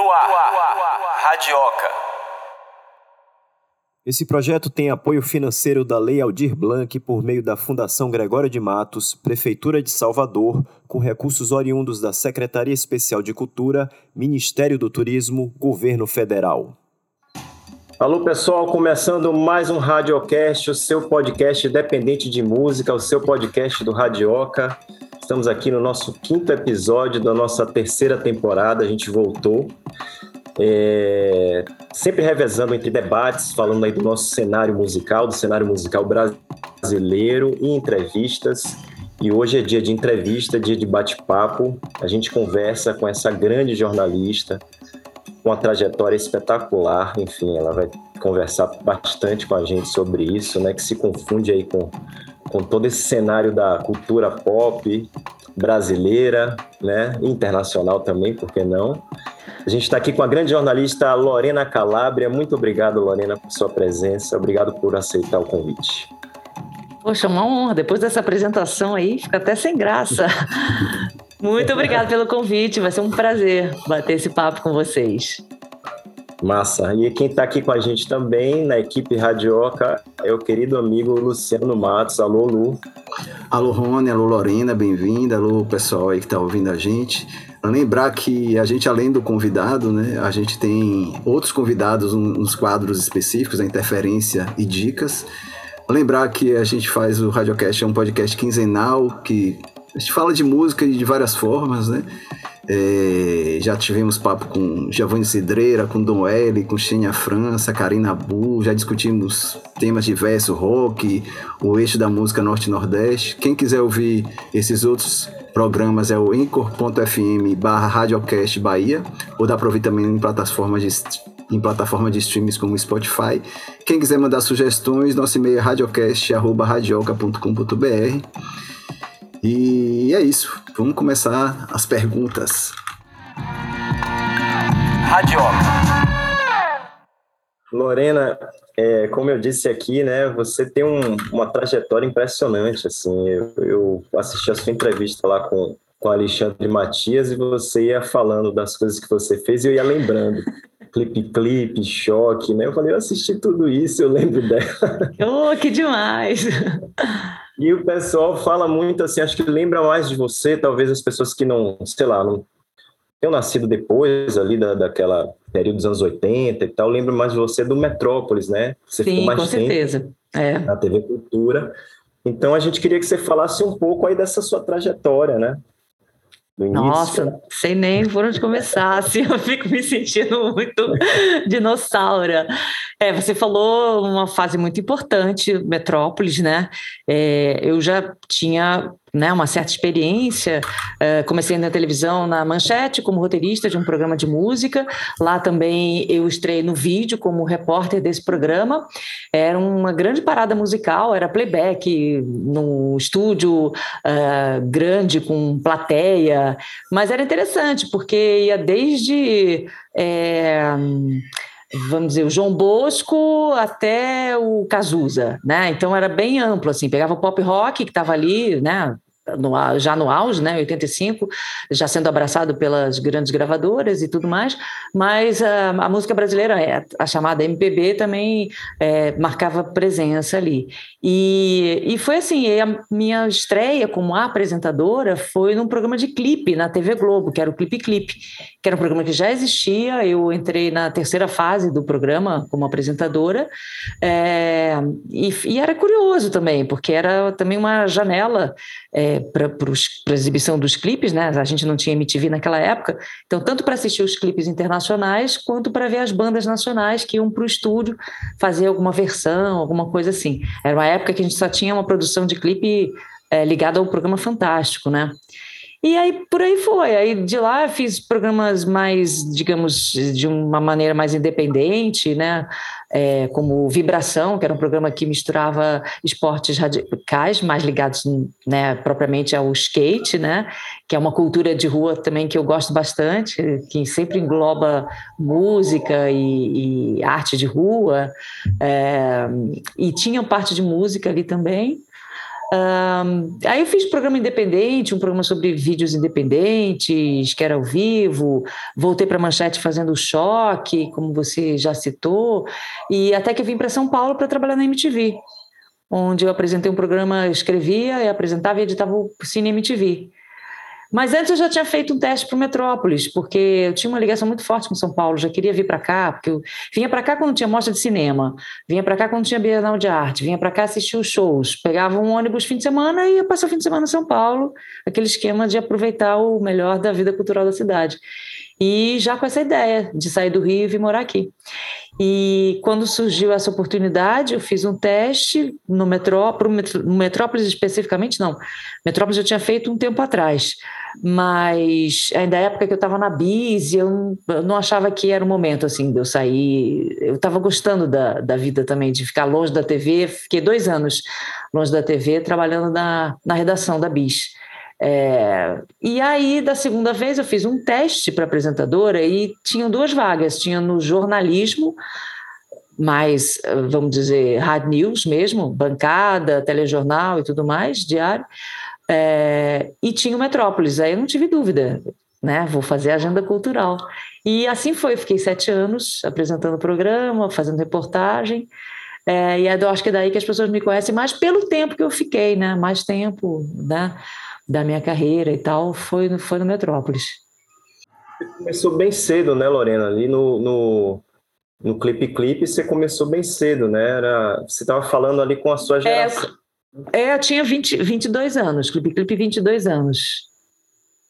No ar, Radioca. Esse projeto tem apoio financeiro da Lei Aldir Blanc por meio da Fundação Gregório de Matos, Prefeitura de Salvador, com recursos oriundos da Secretaria Especial de Cultura, Ministério do Turismo, Governo Federal. Alô pessoal, começando mais um Radiocast, o seu podcast independente de música, o seu podcast do Radioca. Estamos aqui no nosso quinto episódio da nossa terceira temporada, a gente voltou. É, sempre revezando entre debates, falando aí do nosso cenário musical, do cenário musical brasileiro e entrevistas. E hoje é dia de entrevista, dia de bate-papo. A gente conversa com essa grande jornalista, com uma trajetória espetacular. Enfim, ela vai conversar bastante com a gente sobre isso, né? Que se confunde aí com, com todo esse cenário da cultura pop brasileira, né? Internacional também, por que não? A gente está aqui com a grande jornalista Lorena Calabria. Muito obrigado, Lorena, por sua presença. Obrigado por aceitar o convite. Poxa, uma honra. Depois dessa apresentação aí, fica até sem graça. Muito obrigada pelo convite. Vai ser um prazer bater esse papo com vocês. Massa. E quem está aqui com a gente também na equipe Radioca é o querido amigo Luciano Matos. Alô, Lu. Alô, Rony. Alô, Lorena. Bem-vinda. Alô, pessoal aí que está ouvindo a gente. Lembrar que a gente, além do convidado, né, a gente tem outros convidados nos quadros específicos, a interferência e dicas. Lembrar que a gente faz o Radiocast, é um podcast quinzenal, que a gente fala de música de várias formas, né? É, já tivemos papo com Giovanni Cidreira, com Dom L, com Xenia França, Karina Bu, já discutimos temas diversos, rock, o eixo da música Norte-Nordeste. Quem quiser ouvir esses outros programas é o encor.fm barra Radiocast Bahia, ou dá para ouvir também em plataformas de em plataforma de streams como Spotify. Quem quiser mandar sugestões, nosso e-mail é radiocast.radioca.com.br. E é isso. Vamos começar as perguntas. Radioca. Lorena, é, como eu disse aqui, né, você tem um, uma trajetória impressionante, assim, eu, eu, assisti a sua entrevista lá com, com Alexandre Matias e você ia falando das coisas que você fez e eu ia lembrando, clipe, clipe, choque, né, eu falei, eu assisti tudo isso, eu lembro dela. Oh, que demais! E o pessoal fala muito assim, acho que lembra mais de você, talvez as pessoas que não, sei lá, não tenham nascido depois ali da, daquela período dos anos 80 e tal, lembro mais de você do Metrópolis, né? Você Sim, com certeza. É. Na TV Cultura. Então a gente queria que você falasse um pouco aí dessa sua trajetória, né? Nossa, sei nem por onde começar, assim, eu fico me sentindo muito dinossauro. É, você falou uma fase muito importante, Metrópolis, né? É, eu já tinha né, uma certa experiência. Uh, comecei na televisão, na Manchete, como roteirista de um programa de música. Lá também eu estrei no vídeo como repórter desse programa. Era uma grande parada musical, era playback num estúdio uh, grande com plateia, mas era interessante porque ia desde é, vamos dizer, o João Bosco até o Cazuza, né? Então era bem amplo, assim, pegava o pop rock que estava ali, né? No, já no auge, né, 85, já sendo abraçado pelas grandes gravadoras e tudo mais, mas a, a música brasileira, é, a chamada MPB, também é, marcava presença ali. E, e foi assim, a minha estreia como apresentadora foi num programa de clipe na TV Globo, que era o Clipe Clipe, que era um programa que já existia, eu entrei na terceira fase do programa como apresentadora, é, e, e, era curioso também, porque era também uma janela é, para a exibição dos clipes, né? A gente não tinha MTV naquela época, então tanto para assistir os clipes internacionais quanto para ver as bandas nacionais que iam para o estúdio fazer alguma versão, alguma coisa assim. Era uma época que a gente só tinha uma produção de clipe é, ligada ao programa Fantástico, né? E aí por aí foi. Aí de lá fiz programas mais, digamos, de uma maneira mais independente, né? É, como Vibração, que era um programa que misturava esportes radicais, mais ligados né, propriamente ao skate, né? Que é uma cultura de rua também que eu gosto bastante, que sempre engloba música e, e arte de rua. É, e tinha parte de música ali também. Um, aí eu fiz programa independente, um programa sobre vídeos independentes, que era ao vivo, voltei para Manchete fazendo choque, como você já citou, e até que vim para São Paulo para trabalhar na MTV, onde eu apresentei um programa, escrevia, apresentava e editava o Cine MTV. Mas antes eu já tinha feito um teste para o Metrópolis, porque eu tinha uma ligação muito forte com São Paulo, já queria vir para cá, porque eu vinha para cá quando tinha mostra de cinema, vinha para cá quando tinha Bienal de Arte, vinha para cá assistir os shows, pegava um ônibus fim de semana e ia passar o fim de semana em São Paulo, aquele esquema de aproveitar o melhor da vida cultural da cidade. E já com essa ideia de sair do Rio e vir morar aqui. E quando surgiu essa oportunidade, eu fiz um teste no, metró, no Metrópolis especificamente, não. Metrópolis eu tinha feito um tempo atrás, mas ainda na época que eu estava na Bis, eu, eu não achava que era o momento assim de eu sair. Eu estava gostando da, da vida também, de ficar longe da TV. Fiquei dois anos longe da TV, trabalhando na, na redação da Bis. É, e aí, da segunda vez, eu fiz um teste para apresentadora e tinham duas vagas: tinha no jornalismo, mais, vamos dizer, hard news mesmo, bancada, telejornal e tudo mais, diário, é, e tinha o Metrópolis. Aí eu não tive dúvida, né? Vou fazer agenda cultural. E assim foi, fiquei sete anos apresentando o programa, fazendo reportagem. É, e é, eu acho que é daí que as pessoas me conhecem mais pelo tempo que eu fiquei, né? Mais tempo, né? Da minha carreira e tal foi, foi no Metrópolis. Começou bem cedo, né, Lorena? Ali no, no, no Clipe Clipe você começou bem cedo, né? Era, você estava falando ali com a sua é, geração. É, é eu tinha 20, 22 anos, Clipe Clipe 22 anos.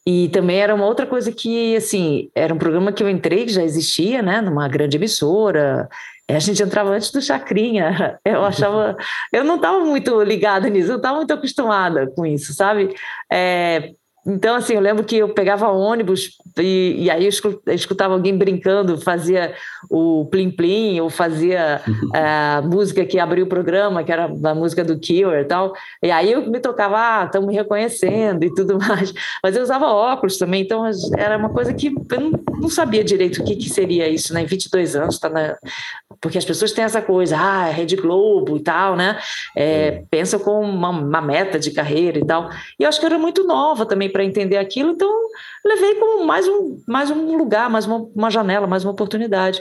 E também era uma outra coisa que, assim, era um programa que eu entrei, que já existia, né, numa grande emissora, a gente entrava antes do Chacrinha. Eu achava. Eu não estava muito ligada nisso, eu estava muito acostumada com isso, sabe? É, então, assim, eu lembro que eu pegava ônibus e, e aí eu escutava alguém brincando, fazia o Plim Plim, ou fazia a música que abriu o programa, que era a música do Killer e tal. E aí eu me tocava, ah, estão me reconhecendo e tudo mais. Mas eu usava óculos também, então era uma coisa que eu não, não sabia direito o que, que seria isso, né? Em 22 anos, tá na... porque as pessoas têm essa coisa, ah, é Rede Globo e tal, né? É, pensam com uma, uma meta de carreira e tal. E eu acho que eu era muito nova também para entender aquilo, então levei como mais um, mais um lugar, mais uma, uma janela, mais uma oportunidade.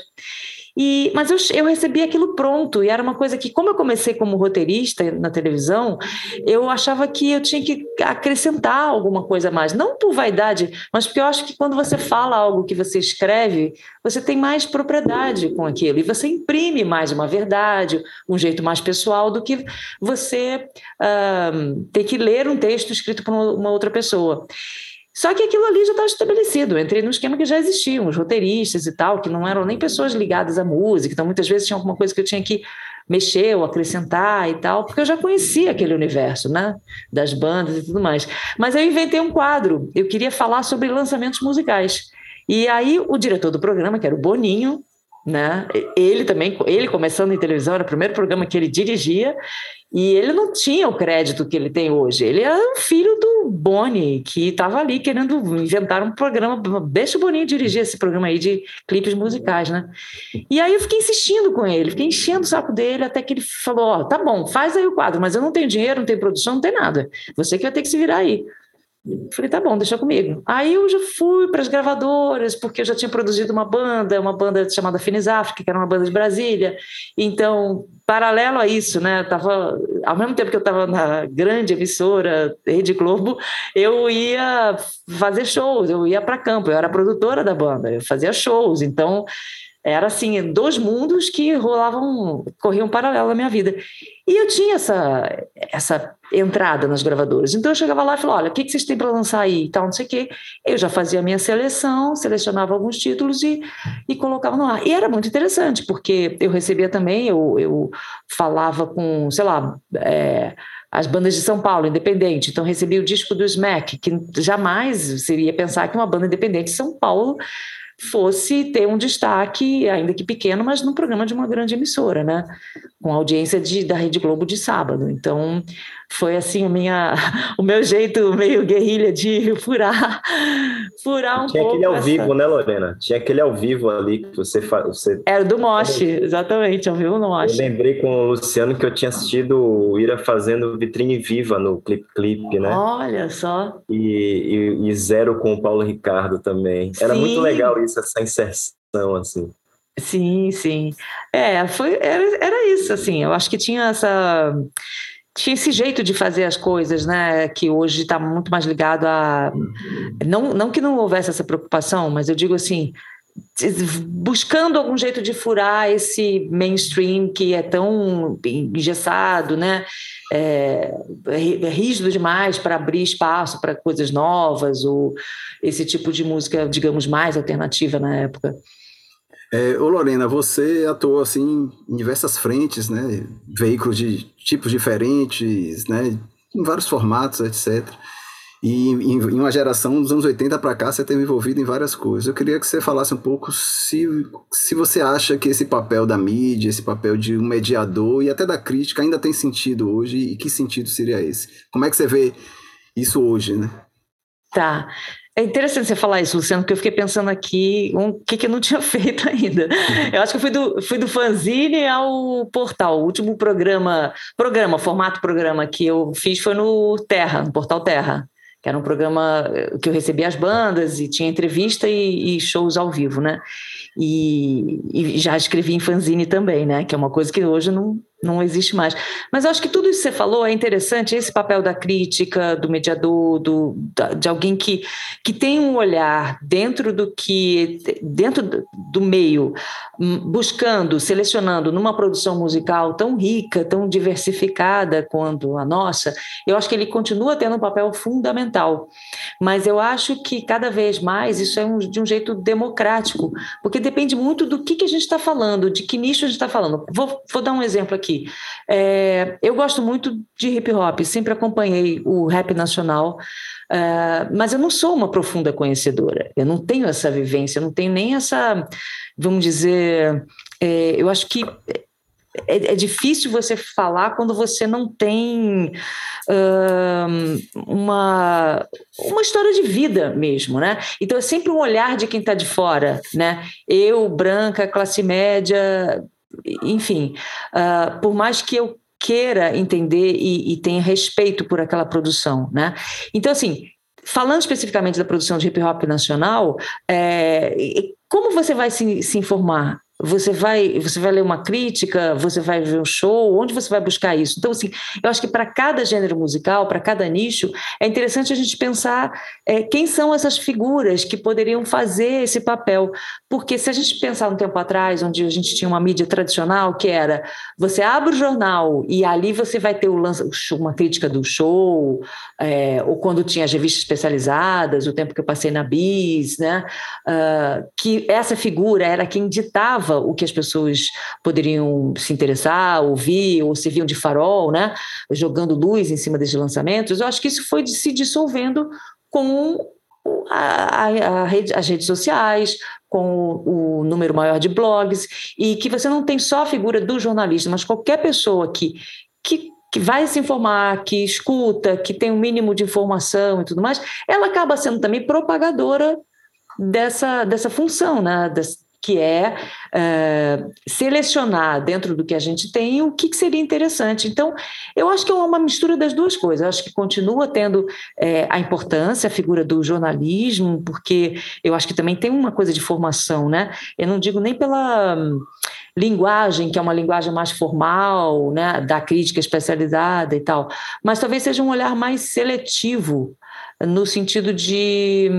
E, mas eu, eu recebi aquilo pronto, e era uma coisa que, como eu comecei como roteirista na televisão, eu achava que eu tinha que acrescentar alguma coisa a mais. Não por vaidade, mas porque eu acho que quando você fala algo que você escreve, você tem mais propriedade com aquilo, e você imprime mais uma verdade, um jeito mais pessoal do que você uh, ter que ler um texto escrito por uma outra pessoa. Só que aquilo ali já estava estabelecido. Eu entrei num esquema que já existiam, os roteiristas e tal, que não eram nem pessoas ligadas à música, então muitas vezes tinha alguma coisa que eu tinha que mexer ou acrescentar e tal, porque eu já conhecia aquele universo, né? Das bandas e tudo mais. Mas eu inventei um quadro, eu queria falar sobre lançamentos musicais. E aí o diretor do programa, que era o Boninho, né? Ele também, ele começando em televisão, era o primeiro programa que ele dirigia, e ele não tinha o crédito que ele tem hoje. Ele é um filho do Boni, que estava ali querendo inventar um programa. Deixa o Boninho dirigir esse programa aí de clipes musicais, né? E aí eu fiquei insistindo com ele, fiquei enchendo o saco dele, até que ele falou: Ó, oh, tá bom, faz aí o quadro, mas eu não tenho dinheiro, não tenho produção, não tem nada. Você que vai ter que se virar aí. Falei, tá bom, deixa comigo. Aí eu já fui para as gravadoras, porque eu já tinha produzido uma banda, uma banda chamada Finis África, que era uma banda de Brasília. Então, paralelo a isso, né, tava, ao mesmo tempo que eu estava na grande emissora Rede Globo, eu ia fazer shows, eu ia para campo, eu era produtora da banda, eu fazia shows. Então, era assim, dois mundos que rolavam, corriam paralelo na minha vida. E eu tinha essa, essa entrada nas gravadoras. Então eu chegava lá e falava: olha, o que, que vocês têm para lançar aí tal, não sei o quê. Eu já fazia a minha seleção, selecionava alguns títulos e, e colocava no ar. E era muito interessante, porque eu recebia também, eu, eu falava com, sei lá, é, as bandas de São Paulo, independente. Então recebi o disco do Smack, que jamais seria pensar que uma banda independente de São Paulo fosse ter um destaque, ainda que pequeno, mas num programa de uma grande emissora, né? Com audiência de, da Rede Globo de sábado. Então, foi assim a minha, o meu jeito meio guerrilha de furar, furar um Tinha pouco. Tinha aquele ao essa... vivo, né, Lorena? Tinha aquele ao vivo ali que você faz. Você... Era do Moche, exatamente, ao vivo no Moche. Eu lembrei com o Luciano que eu tinha assistido o Ira fazendo vitrine viva no Clip Clip, né? Olha só. E, e, e Zero com o Paulo Ricardo também. Era Sim. muito legal isso, essa inserção, assim. Sim, sim. É, foi, era, era isso, assim, eu acho que tinha essa tinha esse jeito de fazer as coisas, né? Que hoje está muito mais ligado a. Não, não que não houvesse essa preocupação, mas eu digo assim. Buscando algum jeito de furar esse mainstream que é tão engessado, né? É, é rígido demais para abrir espaço para coisas novas, ou esse tipo de música, digamos, mais alternativa na época. É, ô Lorena, você atuou assim em diversas frentes, né? Veículos de tipos diferentes, né? Em vários formatos, etc. E em, em uma geração dos anos 80 para cá, você teve envolvido em várias coisas. Eu queria que você falasse um pouco se, se você acha que esse papel da mídia, esse papel de um mediador e até da crítica ainda tem sentido hoje e que sentido seria esse? Como é que você vê isso hoje, né? Tá. É interessante você falar isso, Luciano, porque eu fiquei pensando aqui o um, que, que eu não tinha feito ainda. Uhum. Eu acho que eu fui do, fui do fanzine ao portal. O último programa, programa, formato programa que eu fiz foi no Terra, no portal Terra, que era um programa que eu recebia as bandas e tinha entrevista e, e shows ao vivo, né? E, e, já escrevi em fanzine também, né? Que é uma coisa que hoje não, não existe mais. Mas eu acho que tudo isso que você falou é interessante, esse papel da crítica, do mediador, do, de alguém que, que tem um olhar dentro do que, dentro do meio, hum, buscando, selecionando numa produção musical tão rica, tão diversificada quanto a nossa, eu acho que ele continua tendo um papel fundamental. Mas eu acho que cada vez mais isso é um, de um jeito democrático, porque depende muito do que, que a gente está falando, de que nicho a gente está falando. Vou, vou dar um exemplo aqui aqui. É, eu gosto muito de hip hop, sempre acompanhei o rap nacional, é, mas eu não sou uma profunda conhecedora, eu não tenho essa vivência, eu não tenho nem essa, vamos dizer, é, eu acho que é, é, difícil você falar quando você não tem uh, uma, uma história de vida mesmo, né? Então é sempre um olhar de quem está de fora, né? Eu, branca, classe média, enfim, uh, por mais que eu queira entender e, e tenha respeito por aquela produção, né? Então, assim, falando especificamente da produção de hip hop nacional, é, como você vai se, se informar? Você vai, você vai ler uma crítica, você vai ver um show, onde você vai buscar isso? Então, assim, eu acho que para cada gênero musical, para cada nicho, é interessante a gente pensar é, quem são essas figuras que poderiam fazer esse papel. Porque se a gente pensar um tempo atrás, onde a gente tinha uma mídia tradicional, que era você abre o jornal e ali você vai ter o uma crítica do show, é, ou quando tinha as revistas especializadas, o tempo que eu passei na Bis, né? Uh, que essa figura era quem ditava o que as pessoas poderiam se interessar, ouvir, ou serviam de farol, né? jogando luz em cima desses lançamentos. Eu acho que isso foi se dissolvendo com a, a, a rede, as redes sociais, com o, o, número maior de blogs, e que você não tem só a figura do jornalista, mas qualquer pessoa que, que, que vai se informar, que escuta, que tem um mínimo de informação e tudo mais, ela acaba sendo também propagadora dessa, dessa função, né? Que é, é, selecionar dentro do que a gente tem o que, que, seria interessante. Então, eu acho que é uma mistura das duas coisas. Eu acho que continua tendo é, a importância, a figura do jornalismo, porque eu acho que também tem uma coisa de formação, né? Eu não digo nem pela hum, linguagem, que é uma linguagem mais formal, né, da crítica especializada e tal, mas talvez seja um olhar mais seletivo, no sentido de.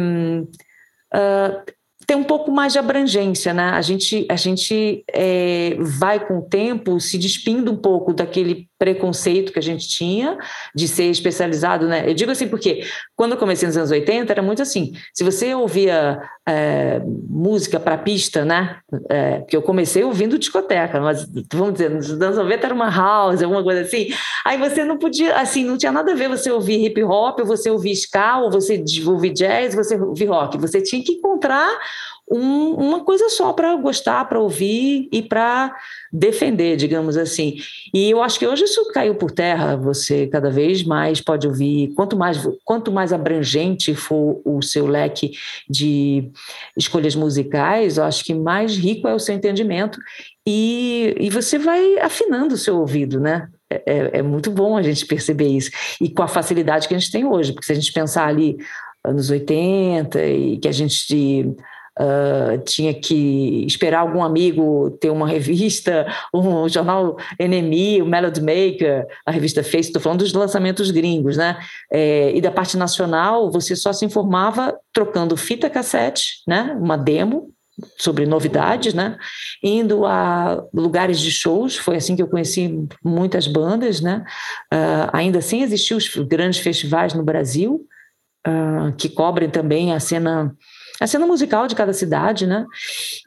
Uh, tem um pouco mais de abrangência, né? A gente, a gente é, vai com o tempo se despindo um pouco daquele preconceito que a gente tinha de ser especializado, né? Eu digo assim porque quando eu comecei nos anos 80 era muito assim, se você ouvia é, música para pista, né? É, porque eu comecei ouvindo discoteca, mas vamos dizer, nos anos 90 era uma house, alguma coisa assim. Aí você não podia, assim, não tinha nada a ver você ouvir hip hop, ou você ouvir ska, ou você ouvir jazz, você ouvir rock. Você tinha que encontrar um, uma coisa só para gostar, para ouvir e para defender, digamos assim. E eu acho que hoje isso caiu por terra. Você cada vez mais pode ouvir, quanto mais, quanto mais abrangente for o seu leque de escolhas musicais, eu acho que mais rico é o seu entendimento e, e você vai afinando o seu ouvido, né? É, é, é muito bom a gente perceber isso. E com a facilidade que a gente tem hoje, porque se a gente pensar ali anos 80 e que a gente Uh, tinha que esperar algum amigo ter uma revista, um jornal Enemy, o Melody Maker, a revista Face, estou falando dos lançamentos gringos, né? É, e da parte nacional, você só se informava trocando fita cassete, né? Uma demo sobre novidades, né? Indo a lugares de shows, foi assim que eu conheci muitas bandas, né? Uh, ainda assim existiam os grandes festivais no Brasil, uh, que cobrem também a cena a cena musical de cada cidade, né?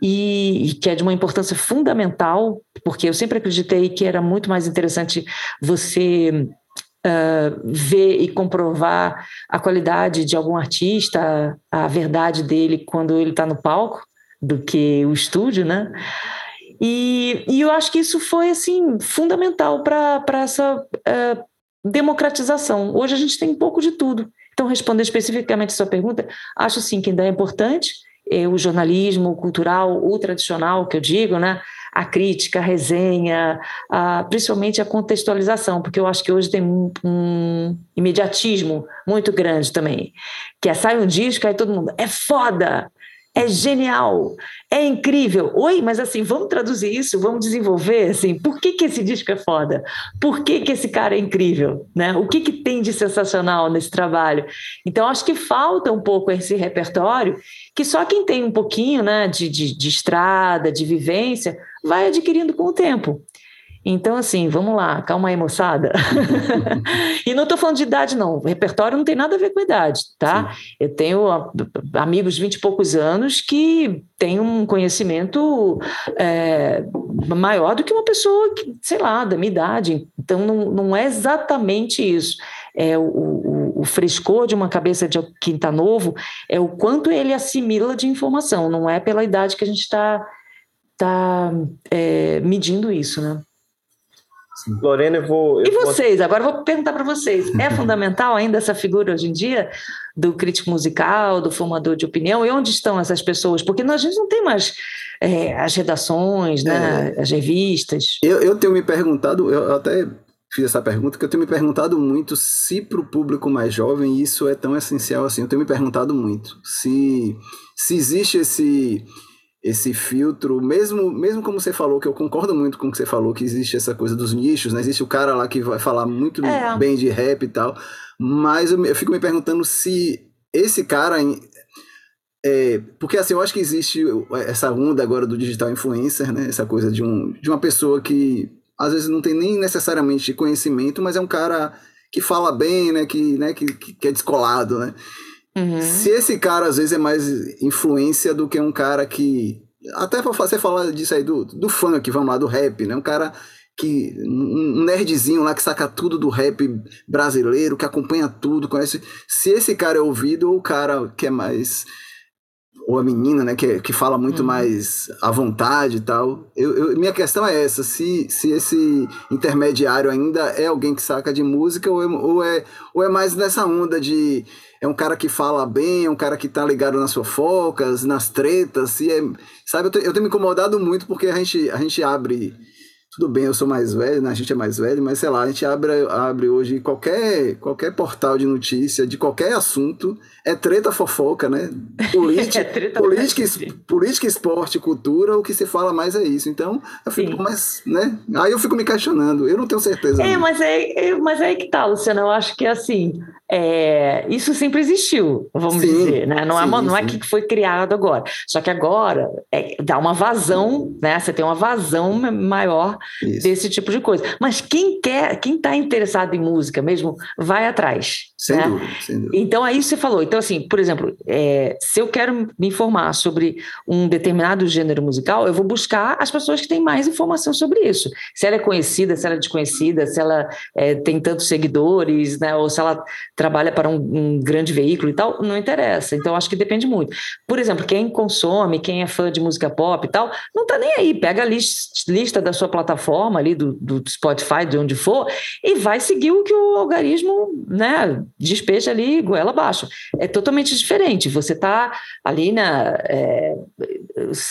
E, e, que é de uma importância fundamental, porque eu sempre acreditei que era muito mais interessante você uh, ver e comprovar a qualidade de algum artista, a verdade dele quando ele está no palco, do que o estúdio, né? E, e eu acho que isso foi assim fundamental para essa uh, democratização. Hoje a gente tem um pouco de tudo. Então, respondendo especificamente a sua pergunta, acho sim que ainda é importante é, o jornalismo cultural, o tradicional, que eu digo, né? a crítica, a resenha, a, principalmente a contextualização, porque eu acho que hoje tem um, um, imediatismo muito grande também, que é sai um disco, aí todo mundo, é foda, é genial, é incrível. Oi, mas assim, vamos traduzir isso, vamos desenvolver, assim, por que, que esse disco é foda? Por que, que esse cara é incrível? Né? O que, que tem de sensacional nesse trabalho? Então, acho que falta um pouco esse repertório que só quem tem um pouquinho né, de, de, de estrada, de vivência, vai adquirindo com o tempo. Então, assim, vamos lá, calma aí, moçada. e não estou falando de idade, não. O repertório não tem nada a ver com idade, tá? Sim. Eu tenho amigos de vinte e poucos anos que têm um conhecimento é, maior do que uma pessoa, que, sei lá, da minha idade. Então, não, não é exatamente isso. É o, o, o frescor de uma cabeça de quem está novo, é o quanto ele assimila de informação, não é pela idade que a gente está tá, é, medindo isso, né? Lorena, eu vou. Eu e vocês? Vou... Agora eu vou perguntar para vocês: é fundamental ainda essa figura hoje em dia do crítico musical, do formador de opinião? E onde estão essas pessoas? Porque nós, a gente não tem mais é, as redações, né, é. as revistas. Eu, eu tenho me perguntado, eu até fiz essa pergunta, que eu tenho me perguntado muito se para o público mais jovem isso é tão essencial assim. Eu tenho me perguntado muito se, se existe esse esse filtro, mesmo, mesmo como você falou, que eu concordo muito com o que você falou, que existe essa coisa dos nichos, né? Existe o cara lá que vai falar muito é. bem de rap e tal, mas eu, eu, fico me perguntando se esse cara. É, porque assim, eu acho que existe essa onda agora do digital influencer, né? Essa coisa de, um, de uma pessoa que às vezes não tem nem necessariamente conhecimento, mas é um cara que fala bem, né? Que, né? que, que é descolado, né? Uhum. Se esse cara às vezes é mais influência do que um cara que. Até pra você falar disso aí do, do funk, vamos lá, do rap, né? Um cara que. Um nerdzinho lá que saca tudo do rap brasileiro, que acompanha tudo, conhece. Se esse cara é ouvido ou o cara que é mais ou a menina, né, que, que fala muito uhum. mais à vontade e tal. Eu, eu, minha questão é essa: se, se esse intermediário ainda é alguém que saca de música ou é, ou é, ou é mais nessa onda de é um cara que fala bem, é um cara que tá ligado nas fofocas, nas tretas, e é, sabe, eu, te, eu tenho me incomodado muito porque a gente, a gente abre tudo bem, eu sou mais velho, né? a gente é mais velho, mas sei lá, a gente abre, abre hoje qualquer, qualquer portal de notícia, de qualquer assunto, é treta fofoca, né? Política, é treta política, política, esporte, cultura, o que se fala mais é isso. Então, eu fico, mais, né? Aí eu fico me questionando, eu não tenho certeza. É, mas é, é, mas é aí que tá, Luciana, eu acho que assim, é, isso sempre existiu, vamos sim, dizer, né? Não, é sim, é, não é que foi criado agora. Só que agora é, dá uma vazão, né? Você tem uma vazão maior isso. desse tipo de coisa. Mas quem quer, quem está interessado em música mesmo, vai atrás. Sem, né? dúvida, sem dúvida. Então, aí você falou. Então, assim, por exemplo, é, se eu quero me informar sobre um determinado gênero musical, eu vou buscar as pessoas que têm mais informação sobre isso. Se ela é conhecida, se ela é desconhecida, se ela é, tem tantos seguidores, né? Ou se ela trabalha para um, um, grande veículo e tal, não interessa. Então, acho que depende muito. Por exemplo, quem consome, quem é fã de música pop e tal, não tá nem aí. Pega a list, lista da sua plataforma ali, do, do Spotify, de onde for, e vai seguir o que o algoritmo, né? Despeja ali goela abaixo. É totalmente diferente. Você está ali na é,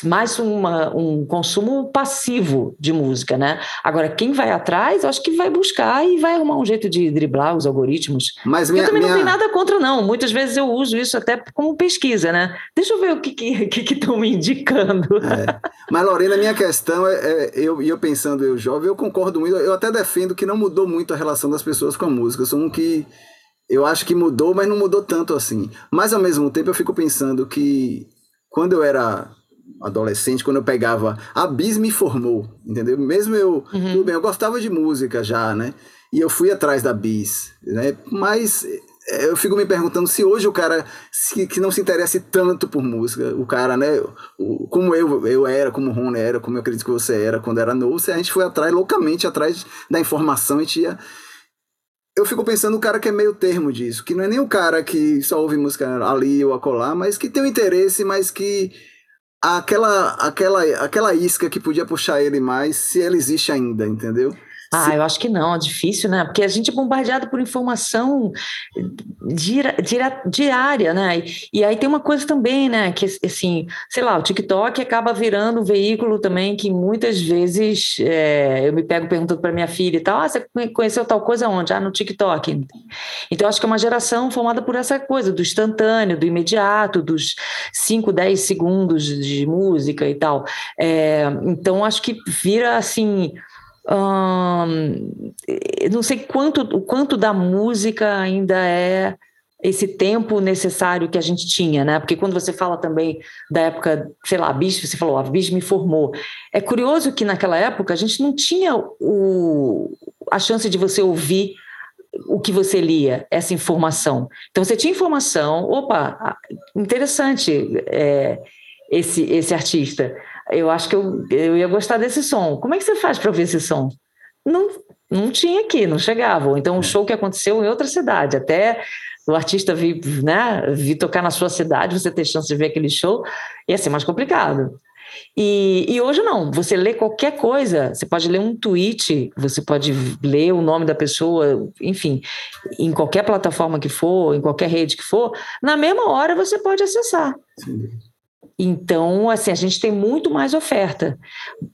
mais uma, um consumo passivo de música, né? Agora, quem vai atrás, acho que vai buscar e vai arrumar um jeito de driblar os algoritmos. Mas minha, eu também minha... não tenho nada contra, não. Muitas vezes eu uso isso até como pesquisa, né? Deixa eu ver o que estão que, que me indicando. É. Mas, Lorena, minha questão é, é eu, eu pensando, eu jovem, eu concordo muito, eu até defendo que não mudou muito a relação das pessoas com a música. Eu sou um que eu acho que mudou, mas não mudou tanto assim. Mas ao mesmo tempo eu fico pensando que quando eu era adolescente, quando eu pegava. A Bis me formou, entendeu? Mesmo eu. Uhum. Tudo bem, eu gostava de música já, né? E eu fui atrás da Bis, né? Mas eh, eu fico me perguntando se hoje o cara se, que não se interesse tanto por música, o cara, né? O, como eu, eu era, como o Rony era, como eu acredito que você era quando era novo, se a gente foi atrás, loucamente atrás da informação, a gente ia eu fico pensando no cara que é meio termo disso, que não é nem o cara que só ouve música ali ou acolá, mas que tem um interesse, mas que aquela, aquela, aquela isca que podia puxar ele mais, se ela existe ainda, entendeu? Ah, eu acho que não, é difícil, né? Porque a gente é bombardeado por informação diária, né? E, e, aí tem uma coisa também, né? Que assim, sei lá, o TikTok acaba virando um veículo também que muitas vezes é, eu me pego perguntando para minha filha e tal: ah, você conheceu tal coisa onde? Ah, no TikTok. Então, acho que é uma geração formada por essa coisa do instantâneo, do imediato, dos 5, 10 segundos de música e tal. É, então, acho que vira assim Hum, não sei quanto, o quanto da música ainda é esse tempo necessário que a gente tinha, né? Porque quando você fala também da época, sei lá, a Bis, você falou, a Bis me formou. É curioso que naquela época a gente não tinha o, a chance de você ouvir o que você lia, essa informação. Então você tinha informação, opa, interessante é, esse, esse artista eu acho que eu, eu ia gostar desse som. Como é que você faz para ouvir esse som? Não, não tinha aqui, não chegava. então, um é. show que aconteceu em outra cidade, até o artista vir, né, vir tocar na sua cidade, você ter chance de ver aquele show, ia ser mais complicado. E, e, hoje não, você lê qualquer coisa, você pode ler um tweet, você pode ler o nome da pessoa, enfim, em qualquer plataforma que for, em qualquer rede que for, na mesma hora você pode acessar. Sim. Então, assim, a gente tem muito mais oferta.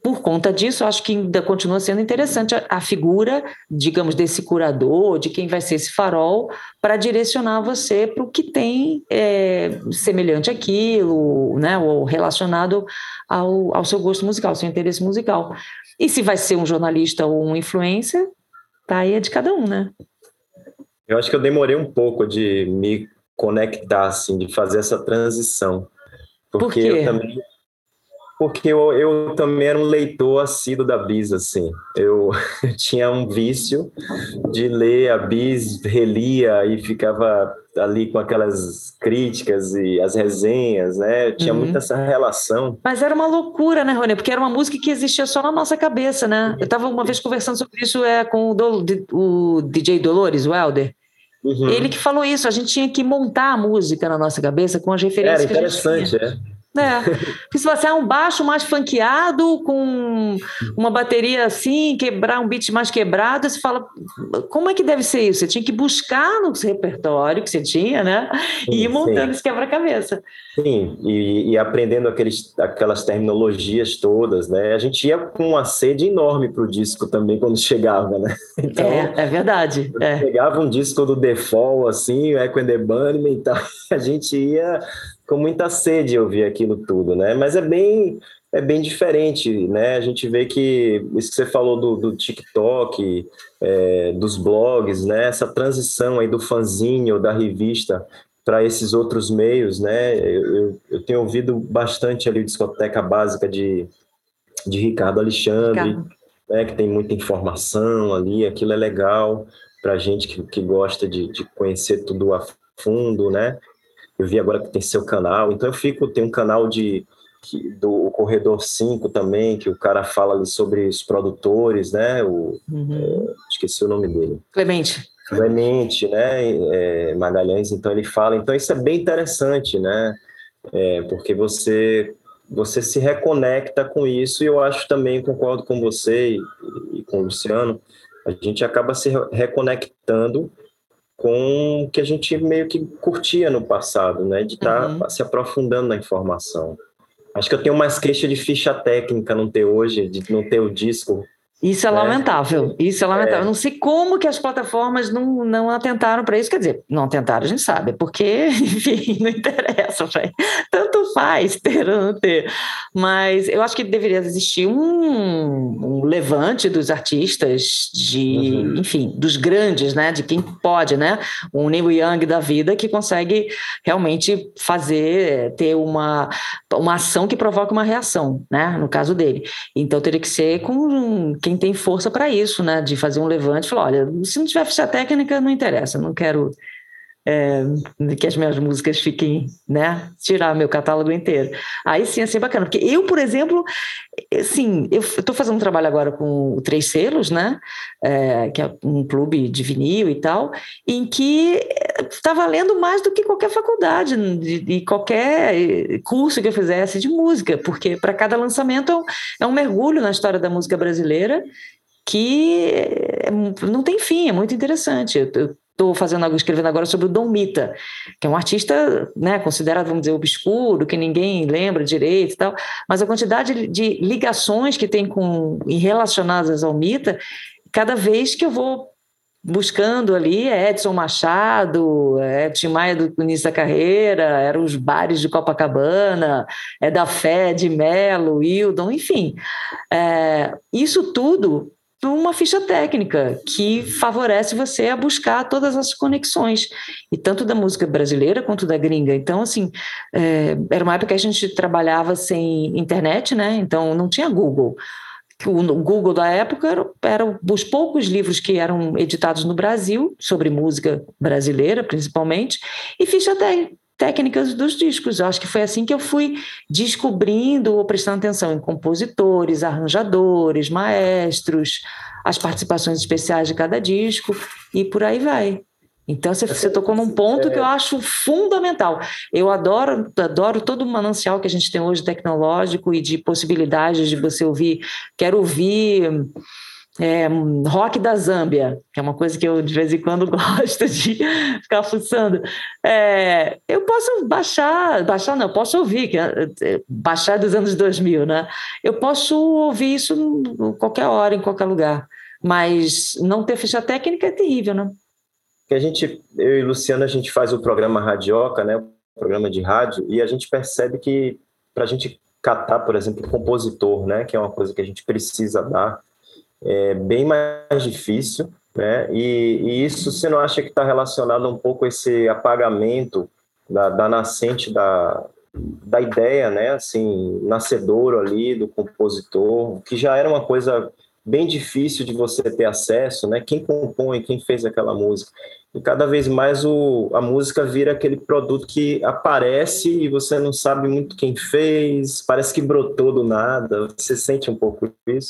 Por conta disso, acho que ainda continua sendo interessante a, a figura, digamos, desse curador, de quem vai ser esse farol, para direcionar você para o que tem é, semelhante àquilo, né, ou relacionado ao, ao seu gosto musical, seu interesse musical. E se vai ser um jornalista ou um influencer, tá aí é de cada um, né? Eu acho que eu demorei um pouco de me conectar, assim, de fazer essa transição porque Por quê? eu também porque eu, eu também era um leitor assíduo da Bis, assim. Eu, tinha um vício de ler a Bis, relia e ficava ali com aquelas críticas e as resenhas, né? Eu tinha uhum. muita essa relação. Mas era uma loucura, né, Rony? Porque era uma música que existia só na nossa cabeça, né? Eu estava uma vez conversando sobre isso é, com o, o DJ Dolores, o Helder. Uhum. Ele que falou isso, a gente tinha que montar a música na nossa cabeça com as referências Era interessante, é. É. Porque se você é um baixo mais funkeado, com uma bateria assim, quebrar um beat mais quebrado, você fala, como é que deve ser isso? Você tinha que buscar no repertório que você tinha, né? Sim, e ir montando sim. esse quebra-cabeça. Sim, e, e, aprendendo aqueles, aquelas terminologias todas, né? A gente ia com uma sede enorme para o disco também quando chegava, né? Então, é, é verdade. É. Pegava um disco do Default, assim, Echo and the e tal, a gente ia com muita sede ouvir aquilo tudo, né? Mas é bem é bem diferente, né? A gente vê que isso que você falou do, do TikTok, é, dos blogs, né? Essa transição aí do fanzinho, da revista para esses outros meios, né? Eu, eu, eu, tenho ouvido bastante ali o Discoteca Básica de, de Ricardo Alexandre, Ricardo. Né? que tem muita informação ali, aquilo é legal. para gente que, que gosta de, de conhecer tudo a fundo, né? Eu vi agora que tem seu canal, então eu fico, tem um canal de que, do Corredor 5 também, que o cara fala ali sobre os produtores, né? O, uhum. é, esqueci o nome dele. Clemente. Clemente, né? É, Magalhães, então ele fala. Então isso é bem interessante, né? É, porque você você se reconecta com isso e eu acho também concordo com você e, e com o Luciano a gente acaba se reconectando com o que a gente meio que curtia no passado, né? De estar tá uhum. se aprofundando na informação. Acho que eu tenho mais queixa de ficha técnica não ter hoje, de não ter o disco isso é, é lamentável, isso é lamentável. É. Não sei como que as plataformas não, não atentaram para isso. Quer dizer, não atentaram, a gente sabe, porque, enfim, não interessa, véio. tanto faz ter ou não ter. Mas eu acho que deveria existir um, um levante dos artistas, de, uhum. enfim, dos grandes, né? De quem pode, né? Um Neil Young da vida que consegue realmente fazer, ter uma, uma ação que provoca uma reação, né? No caso dele. Então teria que ser com quem tem força para isso, né? De fazer um levante e falar: olha, se não tiver ficha técnica, não interessa, não quero é, que as minhas músicas fiquem, né? Tirar meu catálogo inteiro. Aí sim, assim, bacana. Porque eu, por exemplo, assim, eu estou fazendo um trabalho agora com Três Selos, né? É, que é um clube de vinil e tal, em que está valendo mais do que qualquer faculdade e qualquer curso que eu fizesse de música, porque para cada lançamento é um mergulho na história da música brasileira que é, não tem fim, é muito interessante. Eu estou fazendo escrevendo agora sobre o Dom Mita, que é um artista né, considerado, vamos dizer, obscuro, que ninguém lembra direito e tal, mas a quantidade de ligações que tem com relacionadas ao Mita, cada vez que eu vou buscando ali é Edson Machado, é Tim Maia do início da carreira, eram os bares de Copacabana, é da Fé, de Melo, Hildon, enfim. É, isso tudo uma ficha técnica que favorece você a buscar todas as conexões, e tanto da música brasileira quanto da gringa. Então, assim, é, era uma época que a gente trabalhava sem internet, né? Então, não tinha Google. O Google da época era os poucos livros que eram editados no Brasil, sobre música brasileira, principalmente, e ficha técnica técnicas dos discos. Eu acho que foi assim que eu fui descobrindo ou prestando atenção em compositores, arranjadores, maestros, as participações especiais de cada disco e por aí vai. Então você, você tocou num ponto que eu acho fundamental. Eu adoro, adoro todo o manancial que a gente tem hoje tecnológico e de possibilidades de você ouvir. Quero ouvir é, rock da Zâmbia, que é uma coisa que eu de vez em quando gosto de ficar fuçando. É, eu posso baixar, baixar não, posso ouvir, que, é, baixar dos anos 2000, né? Eu posso ouvir isso qualquer hora, em qualquer lugar, mas não ter ficha técnica é terrível, né? A gente, eu e Luciana, a gente faz o programa Radioca, né? O programa de rádio, e a gente percebe que para a gente catar, por exemplo, o compositor, né? Que é uma coisa que a gente precisa dar é bem mais difícil, né? E, e isso você não acha que está relacionado um pouco a esse apagamento da, da nascente da, da ideia, né? Assim, nascedouro ali do compositor, que já era uma coisa bem difícil de você ter acesso, né? Quem compõe, quem fez aquela música. E cada vez mais o, a música vira aquele produto que aparece e você não sabe muito quem fez, parece que brotou do nada. Você sente um pouco isso?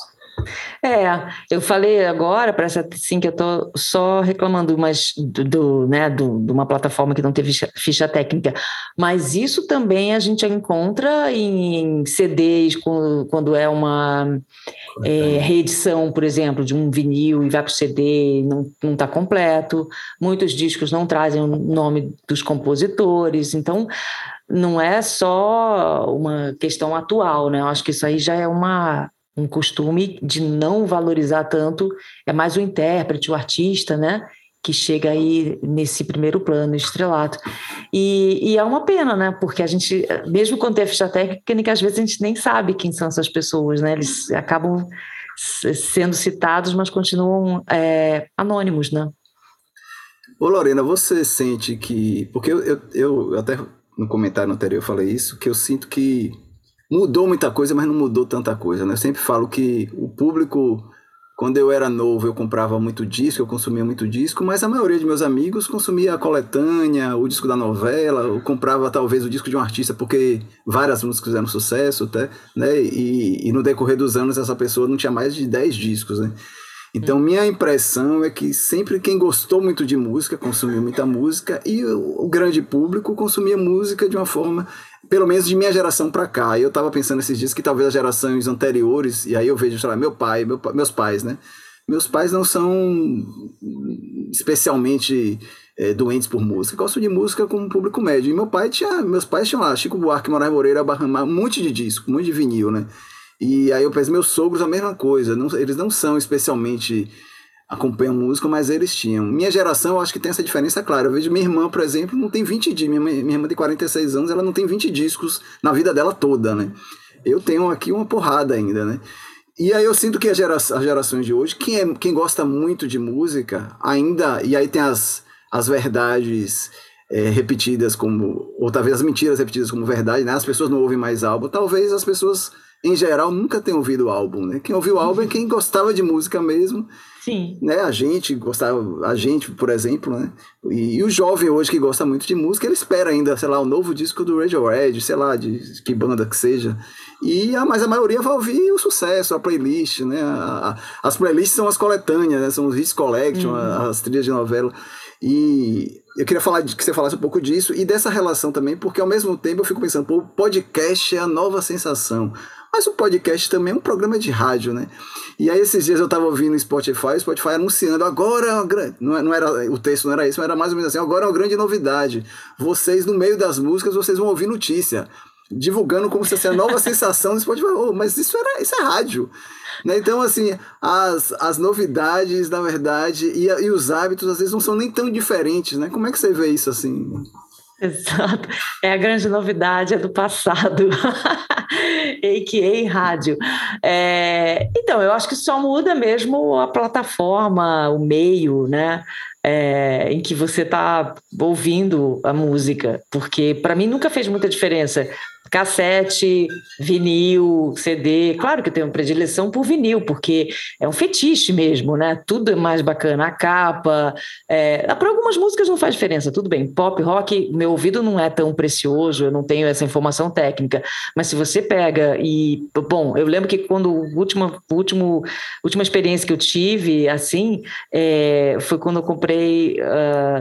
É, eu falei agora, parece assim que eu estou só reclamando mas do, do, né, do, de uma plataforma que não teve ficha, ficha, técnica, mas isso também a gente encontra em CDs quando, quando é uma é, reedição, por exemplo, de um vinil e vai para o CD não está completo, muitos discos não trazem o nome dos compositores, então não é só uma questão atual, né? Eu acho que isso aí já é uma um costume de não valorizar tanto, é mais o intérprete, o artista, né? Que chega aí nesse primeiro plano, estrelato. E, e é uma pena, né? Porque a gente, mesmo quando tem a ficha técnica, às vezes a gente nem sabe quem são essas pessoas, né? Eles acabam sendo citados, mas continuam é, anônimos, né? Ô Lorena, você sente que. Porque eu, eu, eu até no comentário anterior eu falei isso, que eu sinto que mudou muita coisa, mas não mudou tanta coisa. Né? Eu sempre falo que o público quando eu era novo, eu comprava muito disco, eu consumia muito disco, mas a maioria de meus amigos consumia a coletânea, o disco da novela, eu comprava talvez o disco de um artista, porque várias músicas fizeram sucesso, até, né? E, e no decorrer dos anos, essa pessoa não tinha mais de 10 discos, né? Então, minha impressão é que sempre quem gostou muito de música consumiu muita música e o grande público consumia música de uma forma, pelo menos de minha geração para cá. Eu estava pensando esses dias que talvez as gerações anteriores, e aí eu vejo, sei lá, meu pai, meu, meus pais, né? Meus pais não são especialmente é, doentes por música, gostam de música como público médio. E meu pai tinha, meus pais tinham lá, Chico Buarque, Moraes Moreira, Barramar, um monte de disco, um monte de vinil, né? E aí eu penso, meus sogros a mesma coisa, não, eles não são especialmente acompanham música, mas eles tinham. Minha geração, eu acho que tem essa diferença clara. Eu vejo minha irmã, por exemplo, não tem 20 discos. Minha, minha irmã tem 46 anos, ela não tem 20 discos na vida dela toda, né? Eu tenho aqui uma porrada ainda, né? E aí eu sinto que gera, as gerações de hoje, quem, é, quem gosta muito de música, ainda. E aí tem as, as verdades é, repetidas como. Ou talvez as mentiras repetidas como verdade, né? As pessoas não ouvem mais álbum. Talvez as pessoas em geral, nunca tem ouvido álbum, né? Quem ouviu álbum é quem gostava de música mesmo. Sim. Né? A gente gostava, a gente, por exemplo, né? E, e, o jovem hoje que gosta muito de música, ele espera ainda, sei lá, o novo disco do Radiohead, sei lá, de que banda que seja. E a, mas a maioria vai ouvir o sucesso, a playlist, né? A, a, as playlists são as coletâneas, né? São os hits collection, uhum. as trilhas de novela. E eu queria falar de, que você falasse um pouco disso e dessa relação também, porque ao mesmo tempo eu fico pensando, o podcast é a nova sensação. Mas o podcast também é um programa de rádio, né? E aí esses dias eu tava ouvindo o Spotify, o Spotify anunciando, agora é não, é, não era o texto não era isso, mas era mais ou menos assim, agora é uma grande novidade. Vocês no meio das músicas, vocês vão ouvir notícia, divulgando como se fosse a nova sensação do Spotify. Oh, mas isso era isso é rádio. Né? Então, assim, as, as novidades, na verdade, e, e os hábitos, às vezes, não são nem tão diferentes, né? Como é que você vê isso, assim? Exato. É a grande novidade, é do passado. a.k.a. rádio. É, então, eu acho que só muda mesmo a plataforma, o meio, né? É, em que você está ouvindo a música, porque para mim nunca fez muita diferença cassete, vinil, CD. Claro que eu tenho predileção por vinil, porque é um fetiche mesmo, né? Tudo é mais bacana. A capa. É... Para algumas músicas não faz diferença, tudo bem. Pop, rock, meu ouvido não é tão precioso, eu não tenho essa informação técnica. Mas se você pega e. Bom, eu lembro que quando a última, último, última experiência que eu tive, assim, é... foi quando eu comprei.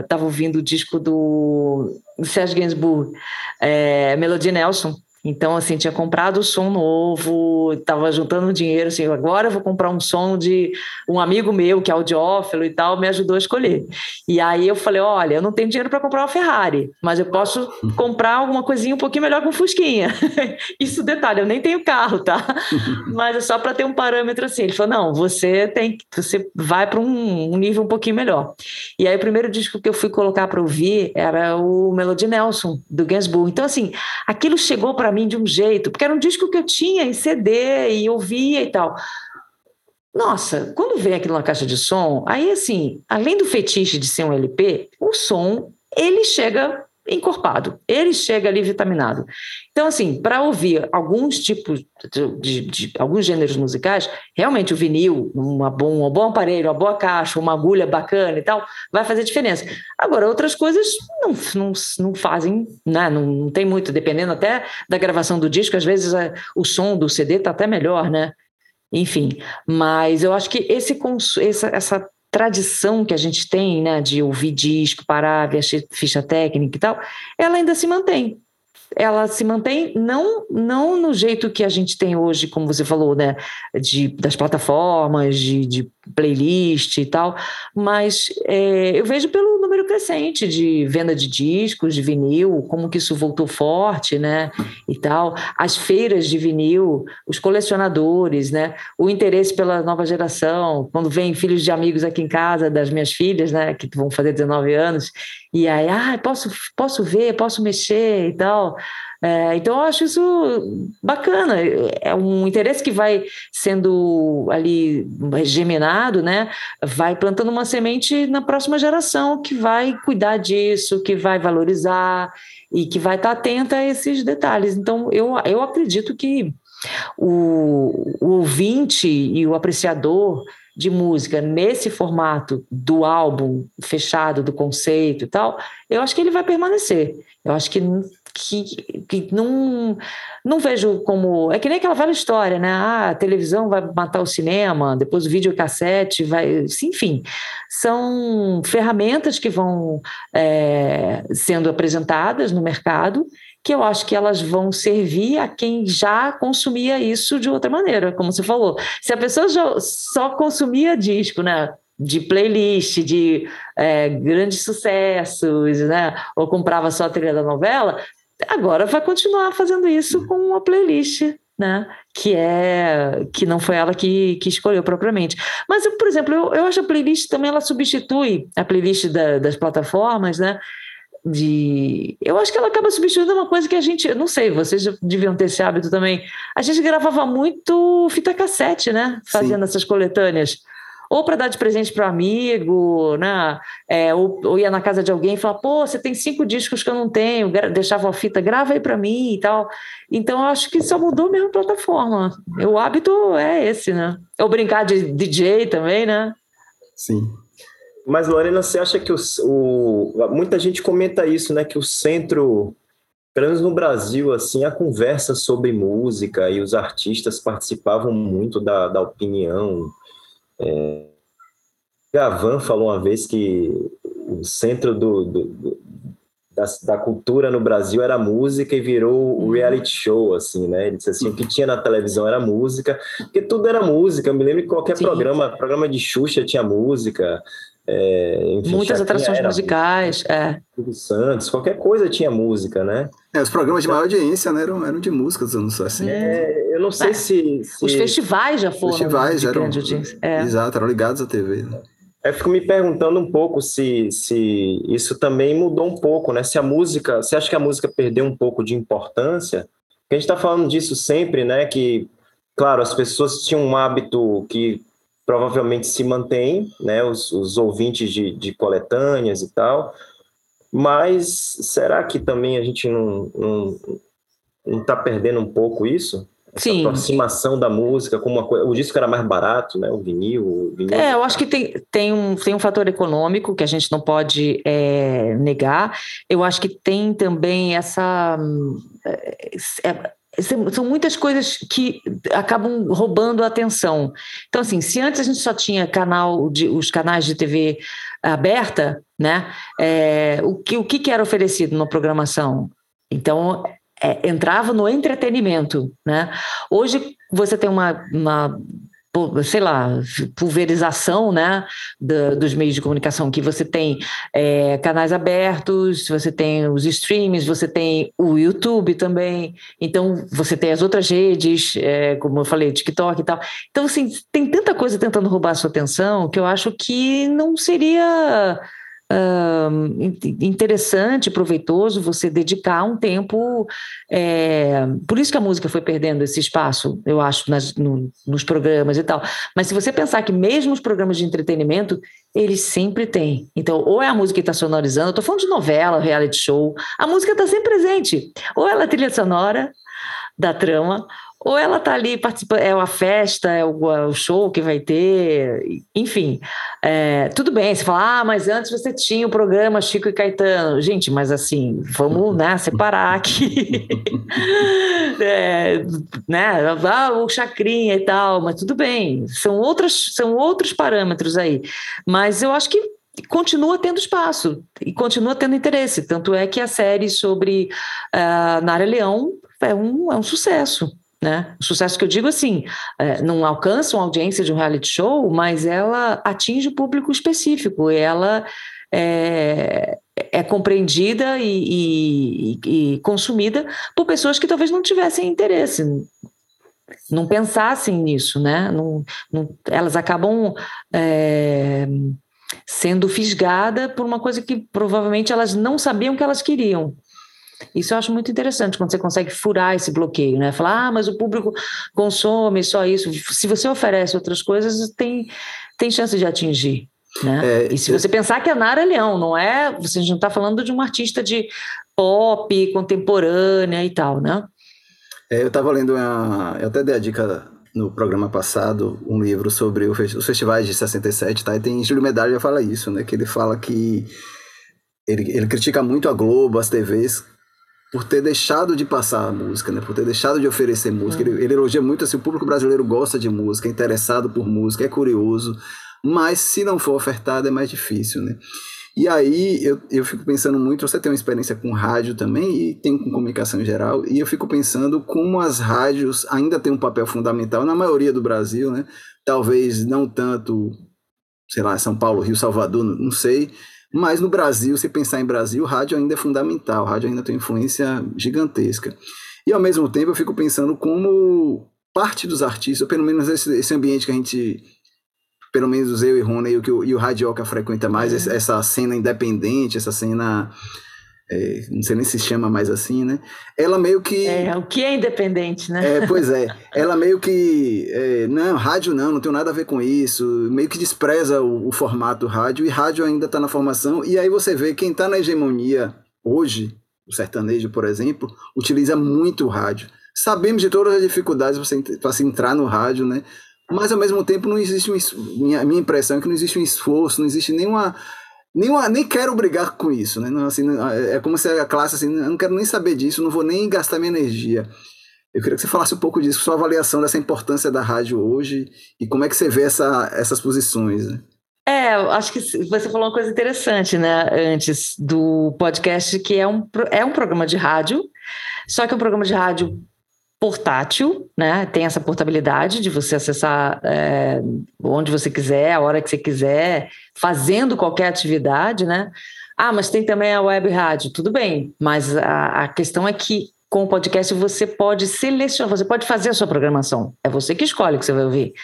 Estava uh, ouvindo o disco do Serge Gainsbourg, é, Nelson, então, assim, tinha comprado o som novo, estava juntando dinheiro, assim, agora eu vou comprar um som de um amigo meu, que é audiófilo e tal, me ajudou a escolher. E aí eu falei, olha, eu não tenho dinheiro para comprar uma Ferrari, mas eu posso comprar alguma coisinha um pouquinho melhor com um Fusquinha. Isso, detalhe, eu nem tenho carro, tá? mas é só para ter um parâmetro assim. Ele falou, não, você tem, você vai para um, nível um pouquinho melhor. E aí o primeiro disco que eu fui colocar para ouvir era o Melody Nelson, do Gainsbourg. Então, assim, aquilo chegou para para mim de um jeito, porque era um disco que eu tinha em CD e ouvia e tal. Nossa, quando vem aquilo na caixa de som, aí assim, além do fetiche de ser um LP, o som ele chega encorpado, ele chega ali vitaminado. Então, assim, para ouvir alguns tipos de, de, de, alguns gêneros musicais, realmente o vinil, uma bom, um bom aparelho, uma boa caixa, uma agulha bacana e tal, vai fazer diferença. Agora, outras coisas não, não, não fazem, né? não, não tem muito, dependendo até da gravação do disco, às vezes a, o som do CD está até melhor, né? Enfim, mas eu acho que esse, essa, essa tradição que a gente tem, né, de ouvir disco, parar, ver a ficha técnica e tal, ela ainda se mantém. Ela se mantém não, não no jeito que a gente tem hoje, como você falou, né, de, das plataformas, de, de playlist e tal, mas é, eu vejo pelo número crescente de venda de discos, de vinil, como que isso voltou forte, né, e tal, as feiras de vinil, os colecionadores, né, o interesse pela nova geração, quando vem filhos de amigos aqui em casa, das minhas filhas, né, que vão fazer 19 anos, e aí, ah, posso, posso ver, posso mexer e tal. É, então, eu acho isso bacana. É um interesse que vai sendo ali geminado, né? Vai plantando uma semente na próxima geração que vai cuidar disso, que vai valorizar e que vai estar atenta a esses detalhes. Então, eu, eu acredito que o, o ouvinte e o apreciador de música nesse formato do álbum fechado, do conceito e tal, eu acho que ele vai permanecer. Eu acho que, que, que não, não vejo como. É que nem aquela velha história, né? Ah, a televisão vai matar o cinema, depois o videocassete vai. Enfim, são ferramentas que vão é, sendo apresentadas no mercado que eu acho que elas vão servir a quem já consumia isso de outra maneira, como você falou. Se a pessoa já só consumia disco, né? De playlist, de é, grandes sucessos, né? Ou comprava só a trilha da novela, agora vai continuar fazendo isso com uma playlist né? Que é que não foi ela que, que escolheu propriamente. Mas, por exemplo, eu, eu acho a playlist também ela substitui a playlist da, das plataformas, né? de. Eu acho que ela acaba substituindo uma coisa que a gente. Não sei, vocês deviam ter esse hábito também. A gente gravava muito fita cassete, né? Fazendo Sim. essas coletâneas. Ou para dar de presente para amigo, né? É, ou, ou, ia na casa de alguém e falava, pô, você tem cinco discos que eu não tenho, deixava a fita, grava aí para mim e tal. Então, eu acho que só mudou mesmo a plataforma. O hábito é esse, né? Ou brincar de DJ também, né? Sim. Mas, Lorena, você acha que o, o, muita gente comenta isso, né? Que o centro, pelo menos no Brasil, assim, a conversa sobre música e os artistas participavam muito da, da opinião. É, Gavan falou uma vez que o centro do, do, do da, da, cultura no Brasil era música e virou o uhum. reality show, assim, né? Ele disse assim, o que tinha na televisão era música, porque tudo era música. Eu me lembro que qualquer Sim. programa, programa de Xuxa tinha música, é, enfim, Muitas atrações musicais, é. Santos, qualquer coisa tinha música, né? É, os programas de maior audiência né, eram, eram de músicas, eu não sei assim. É, eu não sei é. se, se, Os festivais já foram. Festivais eram. É. Exato, eram ligados à TV. Né? Eu fico me perguntando um pouco se, se isso também mudou um pouco, né? Se a música, você acha que a música perdeu um pouco de importância? Porque a gente está falando disso sempre, né? Que, claro, as pessoas tinham um hábito que provavelmente se mantém, né, os, os ouvintes de, de, coletâneas e tal, mas será que também a gente não está perdendo um pouco isso? Essa Sim. aproximação da música como uma coisa. O disco era mais barato, né? O vinil. O vinil é, eu acho que tem, tem, um, tem um fator econômico que a gente não pode é, negar. Eu acho que tem também essa. É, é são muitas coisas que acabam roubando a atenção. Então, assim, se antes a gente só tinha canal de, os canais de TV aberta, né? É, o, que, o que era oferecido na programação? Então, é, entrava no entretenimento, né? Hoje você tem uma, uma sei lá, pulverização né, da, dos meios de comunicação, que você tem é, canais abertos, você tem os streams, você tem o YouTube também, então você tem as outras redes, é, como eu falei, TikTok e tal. Então, assim, tem tanta coisa tentando roubar a sua atenção que eu acho que não seria interessante, proveitoso você dedicar um tempo. É, por isso que a música foi perdendo esse espaço, eu acho, nas, no, nos programas e tal. Mas se você pensar que mesmo os programas de entretenimento, eles sempre têm. Então, ou é a música que está sonorizando, eu estou falando de novela, reality show, a música está sempre presente. Ou ela é trilha sonora da trama, ou ela está ali participando, é uma festa, é o, é o, show que vai ter, enfim. É, tudo bem, você fala, ah, mas antes você tinha o programa Chico e Caetano. Gente, mas assim, vamos né, separar aqui. é, né, ah, o Chacrinha e tal, mas tudo bem, são, outras, são outros parâmetros aí. Mas eu acho que continua tendo espaço e continua tendo interesse. Tanto é que a série sobre uh, Nara Leão é um, é um sucesso. Né? O sucesso que eu digo assim, é, não alcança uma audiência de um reality show, mas ela atinge o público específico, ela é, é compreendida e, e, e, consumida por pessoas que talvez não tivessem interesse, não pensassem nisso, né? Não, não, elas acabam é, sendo fisgadas por uma coisa que provavelmente elas não sabiam que elas queriam. Isso eu acho muito interessante quando você consegue furar esse bloqueio, né? Falar, ah, mas o público consome só isso. Se você oferece outras coisas, tem, tem chance de atingir. Né? É, e se você pensar que a Nara é Leão não é, você não está falando de uma artista de pop contemporânea e tal, né? É, eu estava lendo uma, eu até dei a dica no programa passado um livro sobre os festivais de 67, tá? E tem Júlio Medalha fala isso, né? Que ele fala que ele, ele critica muito a Globo, as TVs, por ter deixado de passar a música, né? Por ter deixado de oferecer música. Ele, ele elogia muito assim, o público brasileiro gosta de música, é interessado por música, é curioso, mas se não for ofertado é mais difícil, né? E aí eu, eu fico pensando muito, você tem uma experiência com rádio também e tem com comunicação em geral, e eu fico pensando como as rádios ainda têm um papel fundamental na maioria do Brasil, né? Talvez não tanto, sei lá, São Paulo, Rio, Salvador, não sei, mas no Brasil, se pensar em Brasil, o rádio ainda é fundamental, o rádio ainda tem influência gigantesca. E ao mesmo tempo eu fico pensando como parte dos artistas, ou pelo menos esse, esse ambiente que a gente pelo menos eu e Rony e o, e o Radioca frequenta mais, é. essa cena independente, essa cena. É, não sei nem se chama mais assim, né? Ela meio que. É, o que é independente, né? É, pois é. Ela meio que. É, não, rádio não, não tem nada a ver com isso. Meio que despreza o, o formato rádio, e rádio ainda está na formação. E aí você vê quem está na hegemonia hoje, o sertanejo, por exemplo, utiliza muito o rádio. Sabemos de todas as dificuldades para se entrar no rádio, né? mas ao mesmo tempo não existe um, minha, minha impressão é que não existe um esforço, não existe nenhuma nenhuma, nem quero brigar com isso, né? Não, assim, é, é como se a classe assim, eu não quero nem saber disso, não vou nem gastar minha energia. Eu queria que você falasse um pouco disso, sua avaliação dessa importância da rádio hoje e como é que você vê essa, essas posições, né? É, acho que você falou uma coisa interessante, né, antes do podcast, que é um, é um programa de rádio, só que é um programa de rádio portátil, né? Tem essa portabilidade de você acessar é, onde você quiser, a hora que você quiser, fazendo qualquer atividade, né? Ah, mas tem também a web rádio, tudo bem, mas a, a questão é que com o podcast você pode selecionar, você pode fazer a sua programação. É você que escolhe o que você vai ouvir.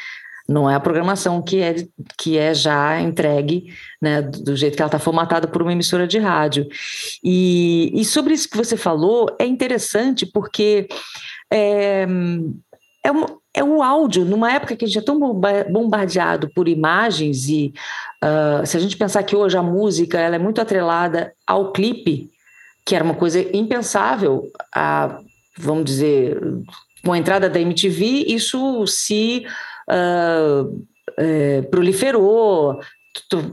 Não é a programação que é, que é já entregue, né, do jeito que ela está formatada por uma emissora de rádio. E, e sobre isso que você falou, é interessante porque é, é, um, é o áudio, numa época que a gente é tão bombardeado por imagens e uh, se a gente pensar que hoje a música ela é muito atrelada ao clipe, que era uma coisa impensável, a, vamos dizer, com a entrada da MTV, isso se uh, é, proliferou,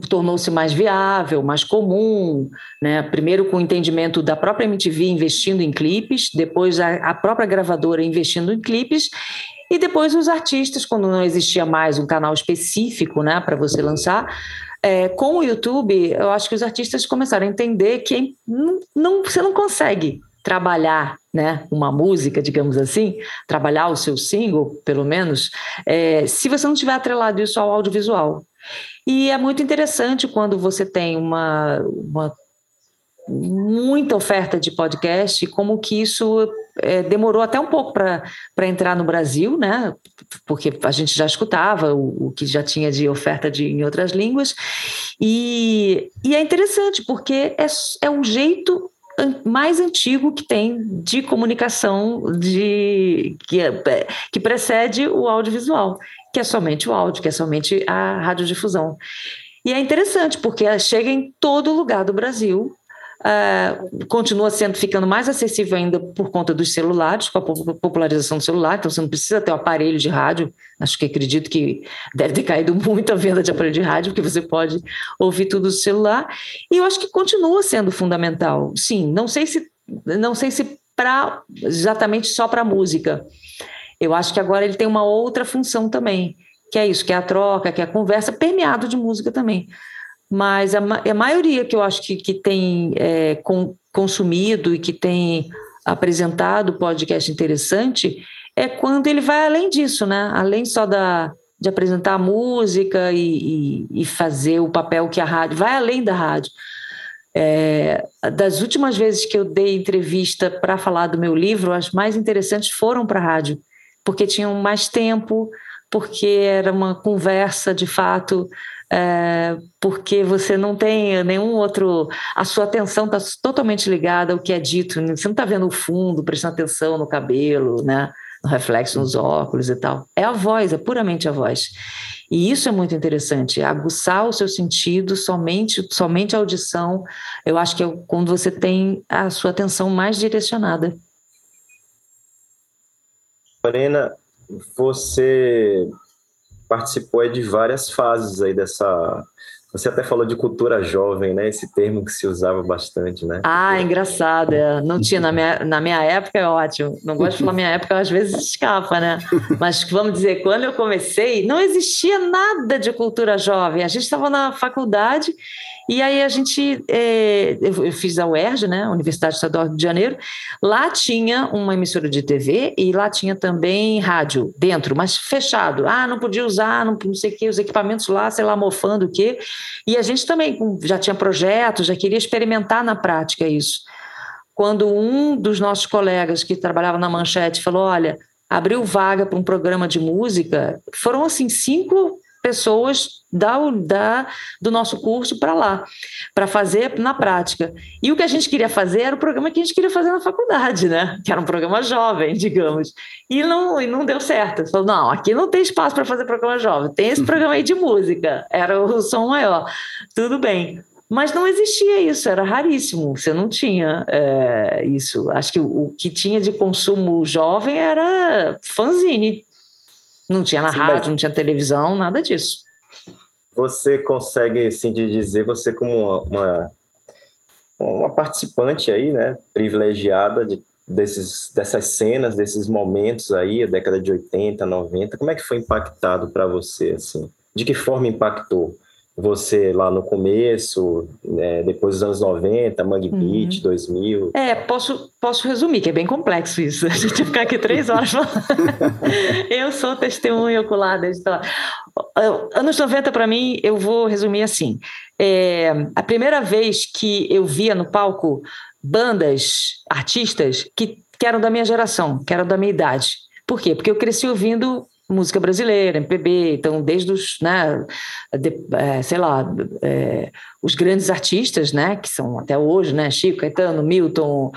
tornou-se mais viável, mais comum, né? Primeiro com o entendimento da própria MTV investindo em clipes, depois a, a própria gravadora investindo em clipes e depois os artistas, quando não existia mais um canal específico, né, para você lançar. É, com o YouTube, eu acho que os artistas começaram a entender que não, não, você não consegue trabalhar né, uma música, digamos assim, trabalhar o seu single, pelo menos, é, se você não tiver atrelado isso ao audiovisual. E é muito interessante quando você tem uma, uma muita oferta de podcast, como que isso é, demorou até um pouco para entrar no Brasil, né? Porque a gente já escutava o, o que já tinha de oferta de, em outras línguas. E, e é interessante, porque é, é um jeito mais antigo que tem de comunicação de que, é, que precede o audiovisual que é somente o áudio, que é somente a radiodifusão. E é interessante, porque chega em todo lugar do Brasil, Uh, continua sendo ficando mais acessível ainda por conta dos celulares, com a popularização do celular, então você não precisa ter um aparelho de rádio. Acho que acredito que deve ter caído muito a venda de aparelho de rádio, porque você pode ouvir tudo do celular. E eu acho que continua sendo fundamental. Sim, não sei se não sei se para exatamente só para música, eu acho que agora ele tem uma outra função também, que é isso, que é a troca, que é a conversa, permeado de música também. Mas a, a maioria que eu acho que, que tem é, com, consumido e que tem apresentado podcast interessante é quando ele vai além disso, né? Além só da, de apresentar a música e, e, e fazer o papel que a rádio vai além da rádio. É, das últimas vezes que eu dei entrevista para falar do meu livro, as mais interessantes foram para a rádio porque tinham mais tempo, porque era uma conversa de fato, é, porque você não tem nenhum outro. A sua atenção está totalmente ligada ao que é dito, você não está vendo o fundo, prestando atenção no cabelo, né? no reflexo nos óculos e tal. É a voz, é puramente a voz. E isso é muito interessante, aguçar o seu sentido, somente, somente a audição, eu acho que é quando você tem a sua atenção mais direcionada. Lorena, você participou de várias fases aí dessa você até falou de cultura jovem, né? Esse termo que se usava bastante, né? Ah, engraçado. É. Não tinha na minha, na minha época, é ótimo. Não gosto de falar minha época, às vezes escapa, né? Mas vamos dizer, quando eu comecei, não existia nada de cultura jovem. A gente estava na faculdade e aí a gente, é, eu, fiz a UERJ, né, Universidade Estadual do Rio de Janeiro, lá tinha uma emissora de TV e lá tinha também rádio dentro, mas fechado. Ah, não podia usar, não, não sei o que, os equipamentos lá, sei lá, mofando o quê. E a gente também já tinha projetos, já queria experimentar na prática isso. Quando um dos nossos colegas que trabalhava na Manchete falou, olha, abriu vaga para um programa de música, foram assim cinco pessoas da, da, do nosso curso para lá, para fazer na prática. E o que a gente queria fazer era o programa que a gente queria fazer na faculdade, né? Que era um programa jovem, digamos. E não, e não deu certo. Falou, não, aqui não tem espaço para fazer programa jovem, tem esse programa aí de música, era o som maior. Tudo bem. Mas não existia isso, era raríssimo, você não tinha é, isso. Acho que o, o que tinha de consumo jovem era fanzine, não tinha na Sim, rádio, não tinha televisão, nada disso. Você consegue, assim, de dizer, você como uma, uma, uma participante aí, né, privilegiada de, desses, dessas cenas, desses momentos aí, a década de 80, 90, como é que foi impactado para você, assim? De que forma impactou? Você lá no começo, né, depois dos anos 90, Mangue uhum. Beat, 2000? É, posso, posso resumir, que é bem complexo isso. A gente vai ficar aqui três horas falando. eu sou testemunha ocular da história. Anos 90, para mim, eu vou resumir assim. É, a primeira vez que eu via no palco bandas, artistas que, que eram da minha geração, que eram da minha idade. Por quê? Porque eu cresci ouvindo música brasileira, MPB, então desde os, né, de, é, sei lá, é, os grandes artistas, né, que são até hoje, né, Chico, Caetano, Milton,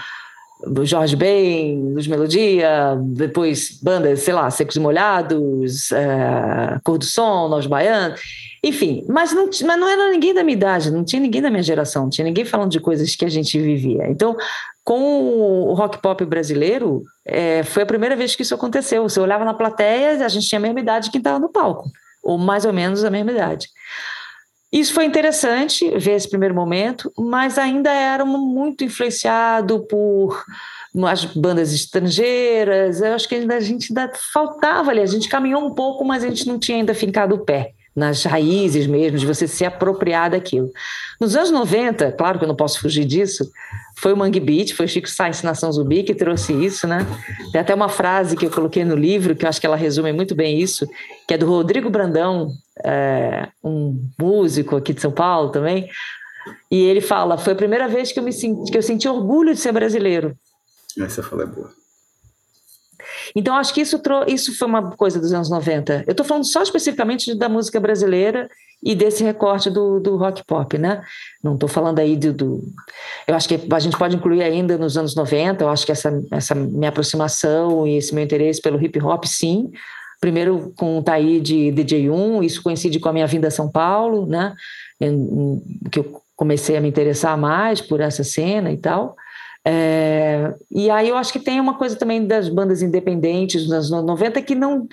Jorge Ben, Luz Melodia, depois bandas, sei lá, Secos e Molhados, é, Cor do Som, Nós Baianos, enfim, mas não, mas não era ninguém da minha idade, não tinha ninguém da minha geração, não tinha ninguém falando de coisas que a gente vivia. Então, com o rock pop brasileiro, é, foi a primeira vez que isso aconteceu. Você olhava na plateia, a gente tinha a mesma idade que estava no palco, ou mais ou menos a mesma idade. Isso foi interessante ver esse primeiro momento, mas ainda era muito influenciado por as bandas estrangeiras. Eu acho que ainda, a gente ainda faltava ali, a gente caminhou um pouco, mas a gente não tinha ainda fincado o pé nas raízes mesmo, de você se apropriar daquilo. Nos anos 90, claro que eu não posso fugir disso, foi o Mangue Beat, foi o Chico Sainz Nação Zumbi que trouxe isso, né? Tem até uma frase que eu coloquei no livro, que eu acho que ela resume muito bem isso, que é do Rodrigo Brandão, é, um músico aqui de São Paulo também, e ele fala, foi a primeira vez que eu, me senti, que eu senti orgulho de ser brasileiro. Essa fala é boa. Então, acho que isso, isso foi uma coisa dos anos 90. Eu estou falando só especificamente da música brasileira e desse recorte do, do rock pop, né? Não estou falando aí do, do, Eu acho que a gente pode incluir ainda nos anos 90, eu acho que essa, essa minha aproximação e esse meu interesse pelo hip hop, sim. Primeiro com o Taí de DJ1, isso coincide com a minha vinda a São Paulo, né? Que eu comecei a me interessar mais por essa cena e tal. É, e aí eu acho que tem uma coisa também das bandas independentes dos anos 90 que não,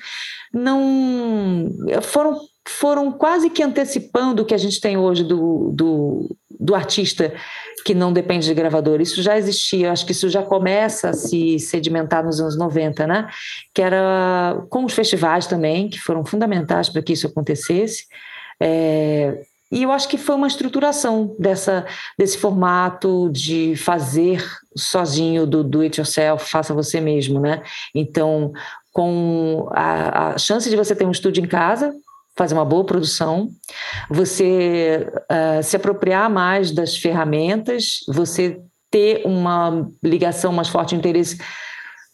não foram, foram quase que antecipando o que a gente tem hoje do, do, do artista que não depende de gravador. Isso já existia, acho que isso já começa a se sedimentar nos anos 90, né? Que era com os festivais também, que foram fundamentais para que isso acontecesse. É, e eu acho que foi uma estruturação dessa, desse formato de fazer sozinho do do it yourself, faça você mesmo, né? Então, com a, a chance de você ter um estúdio em casa, fazer uma boa produção, você uh, se apropriar mais das ferramentas, você ter uma ligação mais forte, interesse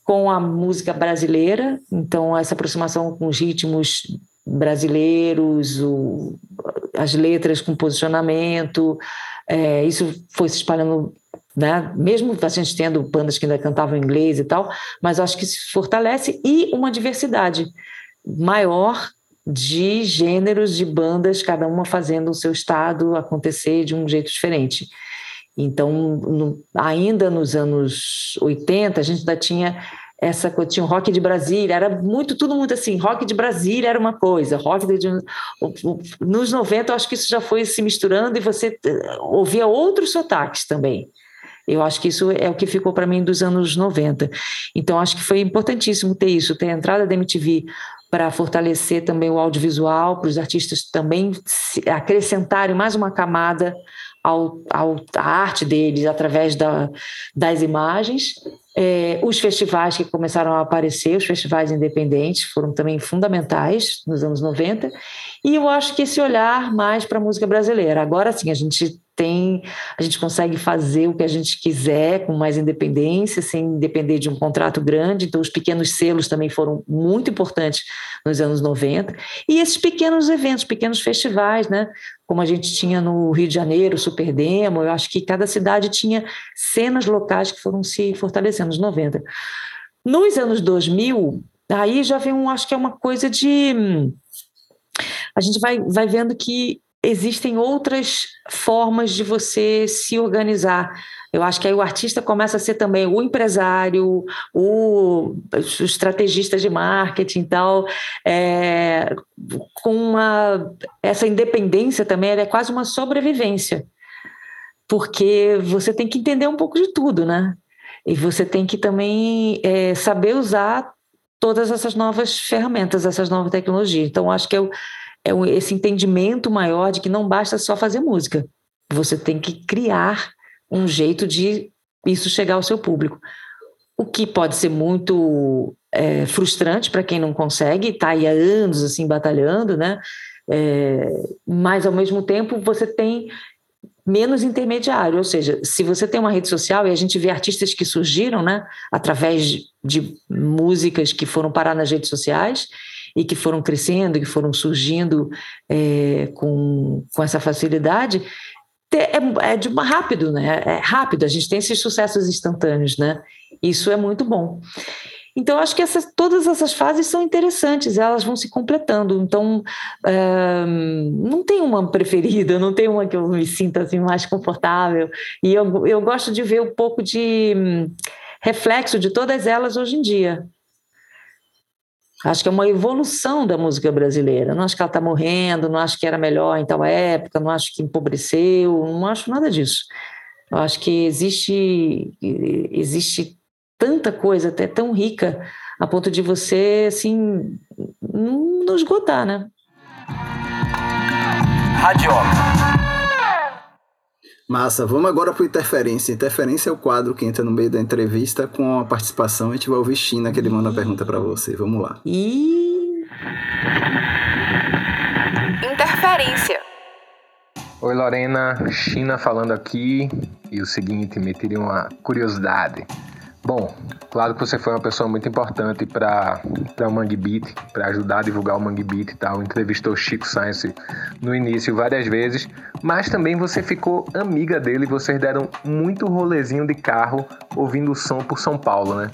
com a música brasileira, então essa aproximação com os ritmos brasileiros, o, as letras com posicionamento, é, isso foi se espalhando, né? mesmo a gente tendo bandas que ainda cantavam inglês e tal, mas acho que se fortalece e uma diversidade maior de gêneros de bandas, cada uma fazendo o seu estado acontecer de um jeito diferente. Então, no, ainda nos anos 80, a gente ainda tinha essa coisa, tinha rock de Brasília, era muito, tudo muito assim, rock de Brasília era uma coisa, rock de, nos 90 eu acho que isso já foi se misturando e você eh, ouvia outros sotaques também. Eu acho que isso é o que ficou para mim dos anos 90. Então, acho que foi importantíssimo ter isso, ter a entrada da MTV para fortalecer também o audiovisual, para os artistas também acrescentarem mais uma camada ao, ao, à arte deles através da, das imagens. É, os festivais que começaram a aparecer, os festivais independentes, foram também fundamentais nos anos 90. E eu acho que esse olhar mais para a música brasileira. Agora sim, a gente tem, a gente consegue fazer o que a gente quiser com mais independência, sem depender de um contrato grande. Então, os pequenos selos também foram muito importantes nos anos 90. E esses pequenos eventos, pequenos festivais, né? Como a gente tinha no Rio de Janeiro, o Super Demo, eu acho que cada cidade tinha cenas locais que foram se fortalecendo nos 90. Nos anos 2000, aí já vem um, acho que é uma coisa de. A gente vai, vai vendo que existem outras formas de você se organizar. Eu acho que aí o artista começa a ser também o empresário, o, o estrategista de marketing e tal, é, com uma, essa independência também, é quase uma sobrevivência, porque você tem que entender um pouco de tudo, né? E você tem que também é, saber usar todas essas novas ferramentas, essas novas tecnologias. Então, acho que eu, é esse entendimento maior de que não basta só fazer música. Você tem que criar um jeito de isso chegar ao seu público. O que pode ser muito é, frustrante para quem não consegue, está aí há anos assim batalhando, né? É, mas ao mesmo tempo você tem menos intermediário, ou seja, se você tem uma rede social e a gente vê artistas que surgiram, né, através de, de músicas que foram parar nas redes sociais e que foram crescendo, que foram surgindo é, com, com essa facilidade, é, é de uma rápido, né? É rápido, a gente tem esses sucessos instantâneos, né? Isso é muito bom. Então, acho que essas, todas essas fases são interessantes, elas vão se completando. Então, é, não tem uma preferida, não tem uma que eu me sinta assim, mais confortável. E eu, eu gosto de ver um pouco de hum, reflexo de todas elas hoje em dia. Acho que é uma evolução da música brasileira. Não acho que ela está morrendo, não acho que era melhor em tal época, não acho que empobreceu, não acho nada disso. Eu acho que existe, existe tanta coisa, até tão rica, a ponto de você, assim, não esgotar, né? Massa, vamos agora para Interferência. Interferência é o quadro que entra no meio da entrevista com a participação. A gente vai ouvir China, que ele manda a pergunta para você. Vamos lá. E... Interferência. Oi, Lorena. China falando aqui. E o seguinte, me tirei uma curiosidade. Bom, claro que você foi uma pessoa muito importante para o Mangue Beat, para ajudar a divulgar o Mangue Beat e tal. Entrevistou Chico Science no início várias vezes, mas também você ficou amiga dele e vocês deram muito rolezinho de carro ouvindo o som por São Paulo, né?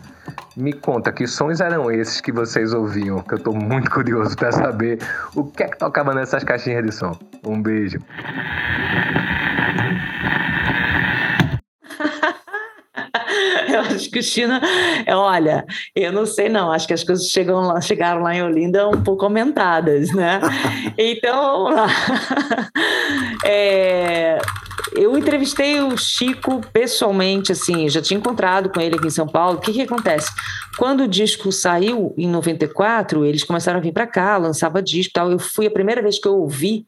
Me conta que sons eram esses que vocês ouviam, que eu estou muito curioso para saber o que é que tocava nessas caixinhas de som. Um beijo. eu acho que o China, olha, eu não sei não, acho que as coisas chegam lá, chegaram lá em Olinda um pouco aumentadas, né? Então, é, eu entrevistei o Chico pessoalmente, assim, já tinha encontrado com ele aqui em São Paulo. O que que acontece? Quando o disco saiu em 94, eles começaram a vir para cá, lançava disco, tal. Eu fui a primeira vez que eu ouvi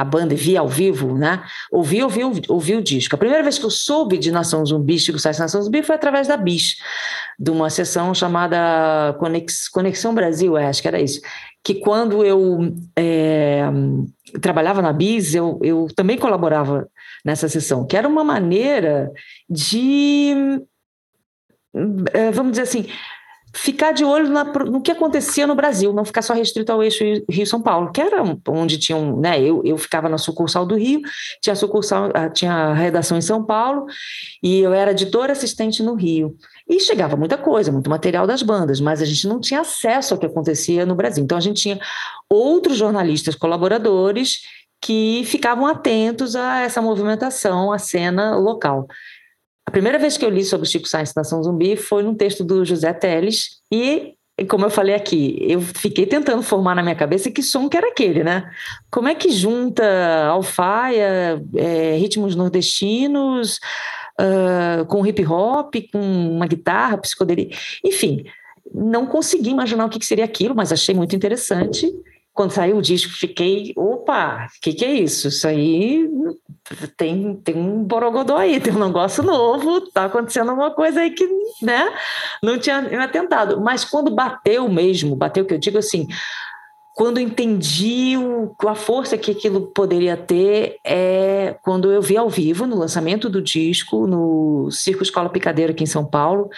a banda e vi ao vivo, né? Ouvi, ouvi, ouvi, ouvi, o disco. A primeira vez que eu soube de Nação Zumbi, Chico Sainz Nação Zumbi, foi através da BIS, de uma sessão chamada Conex, Conexão Brasil, é, acho que era isso. Que quando eu é, trabalhava na BIS, eu, eu também colaborava nessa sessão, que era uma maneira de, é, vamos dizer assim, ficar de olho na, no que acontecia no Brasil, não ficar só restrito ao eixo Rio-São Paulo, que era onde tinham, né, eu, eu ficava na sucursal do Rio, tinha sucursal, tinha redação em São Paulo, e eu era editora assistente no Rio. E chegava muita coisa, muito material das bandas, mas a gente não tinha acesso ao que acontecia no Brasil. Então a gente tinha outros jornalistas colaboradores que ficavam atentos a essa movimentação, a cena local. A primeira vez que eu li sobre Chico Sainz Nação Zumbi foi num texto do José Teles e como eu falei aqui, eu fiquei tentando formar na minha cabeça que som que era aquele, né? Como é que junta alfaia, é, ritmos nordestinos, uh, com hip hop, com uma guitarra, psicodelia, enfim, não consegui imaginar o que seria aquilo, mas achei muito interessante quando saiu o disco, fiquei, opa, o que, que é isso? Isso aí tem, tem um borogodó aí, tem um negócio novo, tá acontecendo uma coisa aí que, né, não tinha me atentado. Mas quando bateu mesmo, bateu que eu digo assim, quando entendi o, a força que aquilo poderia ter é quando eu vi ao vivo, no lançamento do disco, no Circo Escola Picadeiro aqui em São Paulo,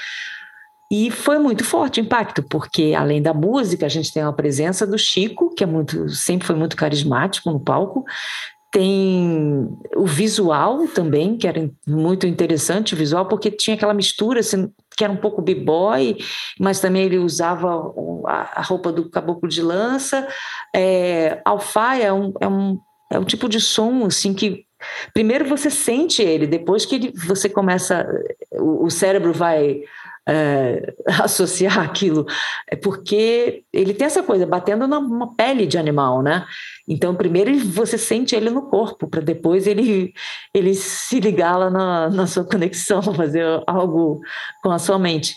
e foi muito forte o impacto, porque além da música, a gente tem a presença do Chico, que é muito, sempre foi muito carismático no palco. Tem o visual também, que era muito interessante o visual, porque tinha aquela mistura assim, que era um pouco b-boy, mas também ele usava a roupa do caboclo de lança. É, alfaia é um, é, um, é um tipo de som assim que primeiro você sente ele, depois que ele, você começa, o, o cérebro vai é, associar aquilo, é porque ele tem essa coisa, batendo numa pele de animal, né? Então, primeiro você sente ele no corpo, para depois ele, ele se ligar lá na, na sua conexão, fazer algo com a sua mente.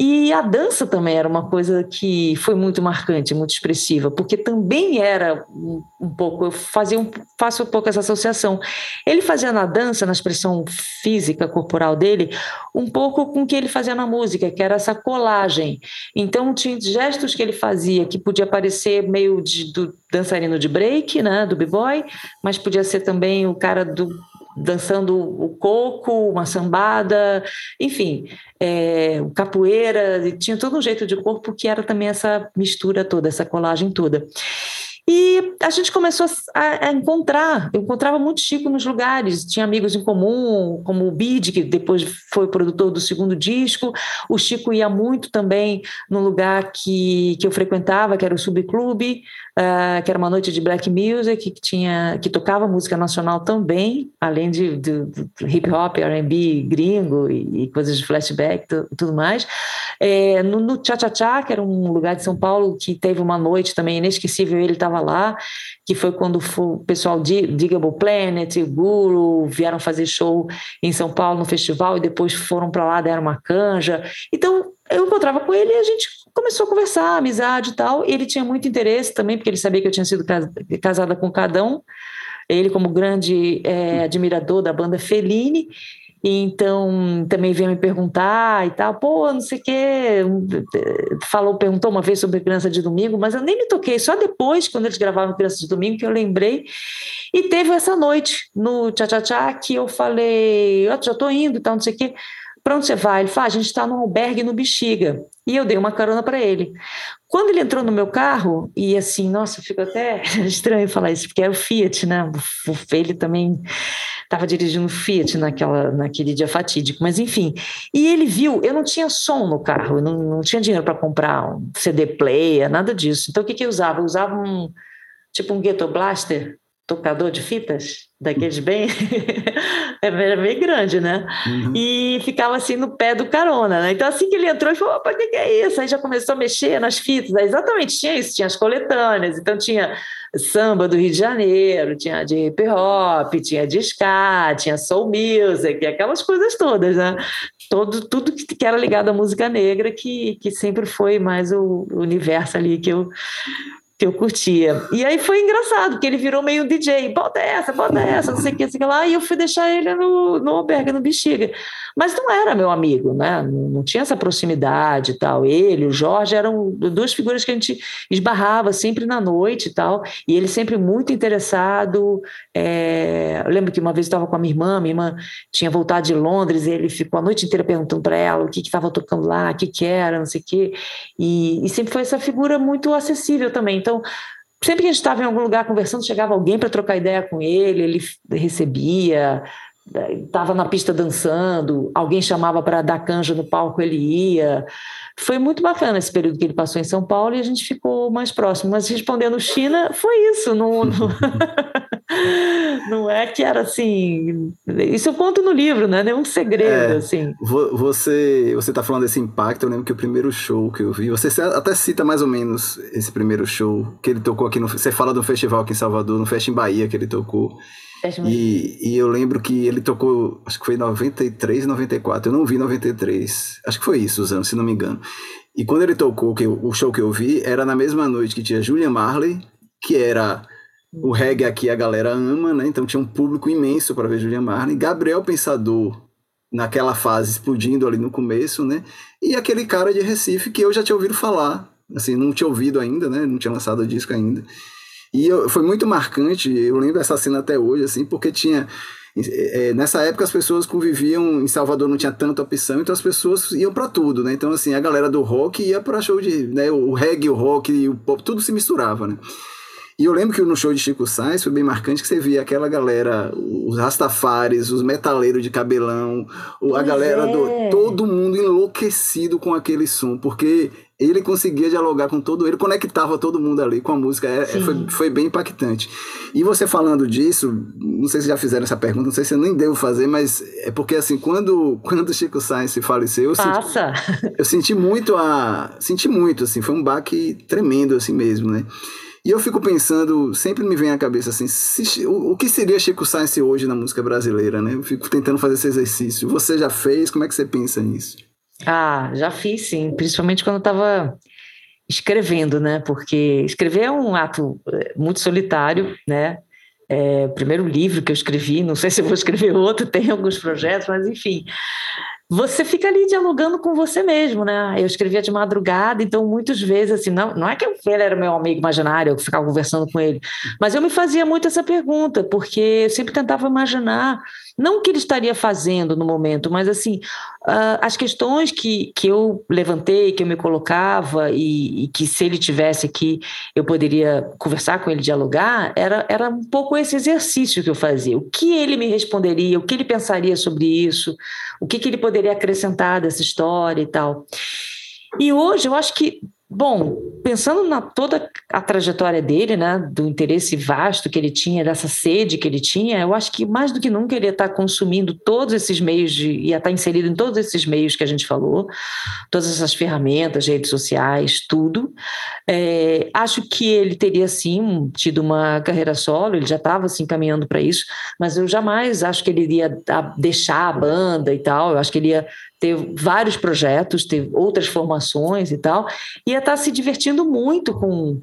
E a dança também era uma coisa que foi muito marcante, muito expressiva, porque também era um, pouco, eu fazia um, faço um pouco essa associação. Ele fazia na dança, na expressão física, corporal dele, um pouco com o que ele fazia na música, que era essa colagem. Então, tinha gestos que ele fazia que podia parecer meio de, do dançarino de break, né, do b-boy, mas podia ser também o cara do dançando o coco, uma sambada, enfim, é, capoeira, tinha todo um jeito de corpo que era também essa mistura toda, essa colagem toda. E a gente começou a, a, encontrar, eu encontrava muito Chico nos lugares, tinha amigos em comum, como o Bid, que depois foi produtor do segundo disco, o Chico ia muito também no lugar que, que eu frequentava, que era o Subclube, uh, que era uma noite de black music, que, tinha, que tocava música nacional também, além de hip hop, R&B gringo e, e, coisas de flashback e tudo mais. É, no, no Cha Cha Cha, que era um lugar de São Paulo que teve uma noite também inesquecível, ele estava lá, que foi quando o pessoal de Digable Planet, Guru, vieram fazer show em São Paulo no festival e depois foram para lá, deram uma canja. Então, eu encontrava com ele e a gente começou a conversar, amizade e tal. E ele tinha muito interesse também, porque ele sabia que eu tinha sido casada com Cadão, ele como grande é, admirador da banda Fellini, então também veio me perguntar e tal, pô, não sei o quê, falou, perguntou uma vez sobre Criança de Domingo, mas eu nem me toquei, só depois, quando eles gravavam Criança de Domingo, que eu lembrei. E teve essa noite no Tchá Tchá Tchá que eu falei, oh, já tô indo e tal, não sei o quê. Para onde você vai? Ele falou, ah, a gente está num albergue no Bexiga. E eu dei uma carona para ele. Quando ele entrou no meu carro, e assim, nossa, fico até estranho falar isso, porque era o Fiat, né? Ele também estava dirigindo o Fiat naquela, naquele dia fatídico, mas enfim. E ele viu, eu não tinha som no carro, não, não tinha dinheiro para comprar um CD player, nada disso. Então o que, que eu usava? Eu usava um tipo um Ghetto Blaster, tocador de fitas, daqueles bem. era bem grande, né? Uhum. E ficava assim no pé do carona, né? Então, assim que ele entrou, ele falou: opa, o que, que é isso? Aí já começou a mexer nas fitas. Aí, exatamente, tinha isso, tinha as coletâneas. Então, tinha samba do Rio de Janeiro, tinha de hip hop, tinha de ska, tinha soul music, aquelas coisas todas, né? Todo, tudo que era ligado à música negra, que, que sempre foi mais o universo ali que eu que eu curtia. E aí foi engraçado, porque ele virou meio DJ, bota essa, bota essa, não sei o que, sei lá, e eu fui deixar ele no, no albergue, no Bexiga. Mas não era meu amigo, né? Não, não tinha essa proximidade e tal. Ele, o Jorge, eram duas figuras que a gente esbarrava sempre na noite e tal, e ele sempre muito interessado. É... Eu lembro que uma vez eu estava com a minha irmã, minha irmã tinha voltado de Londres, e ele ficou a noite inteira perguntando para ela o que estava tocando lá, o que, que era, não sei o quê, e, e sempre foi essa figura muito acessível também. Então, sempre que a gente estava em algum lugar conversando, chegava alguém para trocar ideia com ele, ele recebia, estava na pista dançando, alguém chamava para dar canja no palco, ele ia. Foi muito bacana esse período que ele passou em São Paulo e a gente ficou mais próximo. Mas respondendo China, foi isso. No, no, não é que era assim. Isso eu conto no livro, não é nenhum segredo, é, assim. Você, você tá falando desse impacto, eu lembro que o primeiro show que eu vi, você até cita mais ou menos esse primeiro show que ele tocou aqui no. Você fala do festival aqui em Salvador, no Fest em Bahia que ele tocou. E, e, eu lembro que ele tocou, acho que foi em 93, 94. Eu não vi 93. Acho que foi isso, usando, se não me engano. E quando ele tocou, que eu, o show que eu vi, era na mesma noite que tinha Julian Marley, que era o reggae aqui a galera ama, né? Então tinha um público imenso para ver Julian Marley. Gabriel Pensador, naquela fase, explodindo ali no começo, né? E aquele cara de Recife que eu já tinha ouvido falar. Assim, não tinha ouvido ainda, né? Não tinha lançado disco ainda. E eu, foi muito marcante, eu lembro essa cena até hoje, assim, porque tinha. É, nessa época as pessoas conviviam em Salvador, não tinha tanta opção, então as pessoas iam para tudo, né? Então, assim, a galera do rock ia para show de. Né, o reggae, o rock, o pop, tudo se misturava, né? E eu lembro que no show de Chico Sainz foi bem marcante que você via aquela galera, os rastafares, os metaleiros de cabelão, a galera é. do. todo mundo enlouquecido com aquele som, porque ele conseguia dialogar com todo ele, conectava todo mundo ali com a música, é, é foi, foi bem impactante. E você falando disso, não sei se já fizeram essa pergunta, não sei se eu nem devo fazer, mas é porque assim, quando quando Chico Sainz se faleceu, eu Passa. senti, eu senti muito a, senti muito assim, foi um baque tremendo assim mesmo, né? E eu fico pensando, sempre me vem à cabeça assim, se, o, o, que seria Chico Sainz hoje na música brasileira, né? Eu fico tentando fazer esse exercício. Você já fez? Como é que você pensa nisso? Ah, já fiz sim, principalmente quando estava escrevendo, né? Porque escrever é um ato eh, muito solitário, né? É, primeiro livro que eu escrevi, não sei se vou escrever outro, tem alguns projetos, mas enfim você fica ali dialogando com você mesmo, né? Eu escrevia de madrugada, então muitas vezes, assim, não, não é que ele era meu amigo imaginário, eu ficava conversando com ele, mas eu me fazia muito essa pergunta, porque eu sempre tentava imaginar, não o que ele estaria fazendo no momento, mas assim, uh, as questões que, que eu levantei, que eu me colocava, e, e, que se ele tivesse aqui, eu poderia conversar com ele, dialogar, era, era um pouco esse exercício que eu fazia. O que ele me responderia, o que ele pensaria sobre isso, o que, que ele poderia acrescentar dessa história e tal. E hoje eu acho que Bom, pensando na toda a trajetória dele, né, do interesse vasto que ele tinha, dessa sede que ele tinha, eu acho que mais do que nunca ele ia estar consumindo todos esses meios, de, ia estar inserido em todos esses meios que a gente falou, todas essas ferramentas, redes sociais, tudo. É, acho que ele teria sim tido uma carreira solo, ele já estava assim caminhando para isso, mas eu jamais acho que ele iria deixar a banda e tal. Eu acho que ele ia ter vários projetos, ter outras formações e tal, ia estar se divertindo muito com,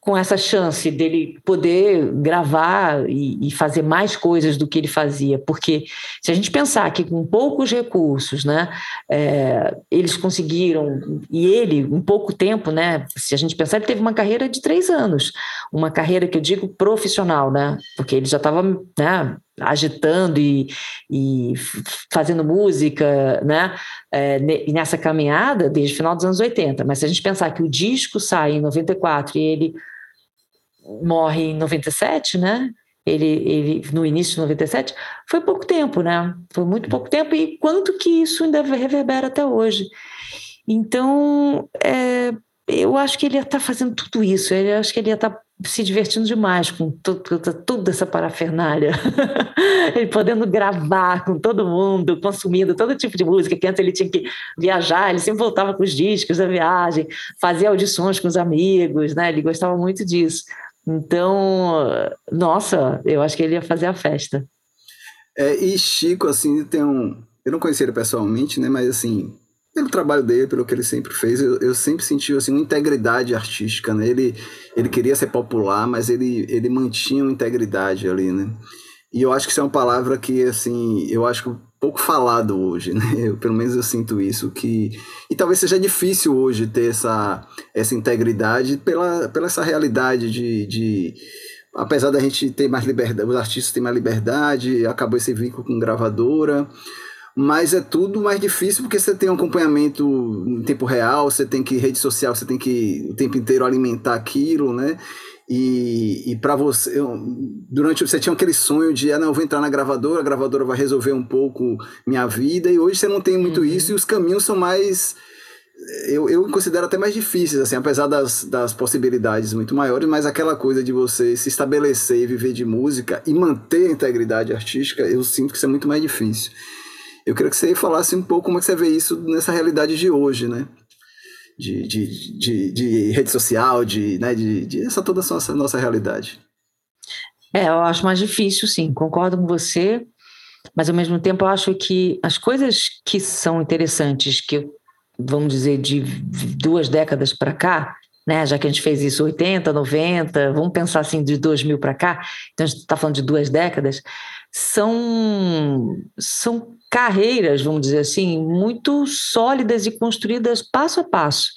com essa chance dele poder gravar e, e, fazer mais coisas do que ele fazia, porque se a gente pensar que com poucos recursos, né, é, eles conseguiram, e ele, em pouco tempo, né, se a gente pensar, ele teve uma carreira de três anos, uma carreira que eu digo profissional, né, porque ele já estava, né, agitando e, e fazendo música, né? É, nessa caminhada desde o final dos anos 80. Mas se a gente pensar que o disco sai em 94 e ele morre em 97, né? Ele, ele no início de 97, foi pouco tempo, né? Foi muito pouco tempo e quanto que isso ainda reverbera até hoje. Então, é, eu acho que ele ia estar tá fazendo tudo isso, eu acho que ele ia estar tá se divertindo demais com toda essa parafernália. ele podendo gravar com todo mundo, consumindo todo tipo de música, que antes ele tinha que viajar, ele sempre voltava com os discos da viagem, fazia audições com os amigos, né? Ele gostava muito disso. Então, nossa, eu acho que ele ia fazer a festa. É, e Chico, assim, tem um. Eu não conheci ele pessoalmente, né? Mas assim, pelo trabalho dele, pelo que ele sempre fez, eu, eu sempre senti assim, uma integridade artística, né? Ele, ele queria ser popular, mas ele, ele mantinha uma integridade ali, né? E eu acho que isso é uma palavra que, assim, eu acho que pouco falado hoje, né? Eu, pelo menos eu sinto isso, que... E talvez seja difícil hoje ter essa, essa integridade pela, pela essa realidade de... de apesar da gente ter mais liberdade, os artistas têm mais liberdade, acabou esse vínculo com gravadora mas é tudo mais difícil porque você tem um acompanhamento em tempo real, você tem que rede social, você tem que o tempo inteiro alimentar aquilo, né? E, e para você, durante você tinha aquele sonho de, ah, não, eu vou entrar na gravadora, a gravadora vai resolver um pouco minha vida, e hoje você não tem muito uhum. isso e os caminhos são mais eu, eu considero até mais difíceis, assim, apesar das, das possibilidades muito maiores, mas aquela coisa de você se estabelecer e viver de música e manter a integridade artística, eu sinto que isso é muito mais difícil. Eu queria que você falasse um pouco como é que você vê isso nessa realidade de hoje, né? De, de, de, de rede social, de, né? de, de essa toda a nossa, nossa realidade. É, eu acho mais difícil, sim, concordo com você, mas ao mesmo tempo eu acho que as coisas que são interessantes, que vamos dizer, de duas décadas para cá, né? Já que a gente fez isso 80, 90, vamos pensar assim de 2000 para cá, então a gente está falando de duas décadas, são, são carreiras, vamos dizer assim, muito sólidas e construídas passo a passo.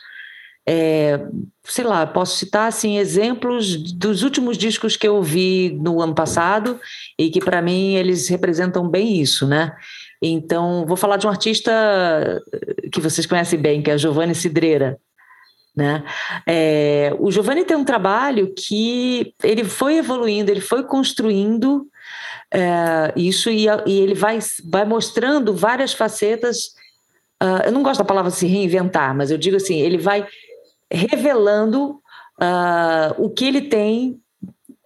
É, sei lá, posso citar assim exemplos dos últimos discos que eu ouvi no ano passado e que para mim eles representam bem isso, né? Então, vou falar de um artista que vocês conhecem bem, que é a Giovanni Cidreira. Né? É, o Giovanni tem um trabalho que ele foi evoluindo, ele foi construindo é, isso e, e, ele vai, vai mostrando várias facetas. Uh, eu não gosto da palavra se reinventar, mas eu digo assim: ele vai revelando uh, o que ele tem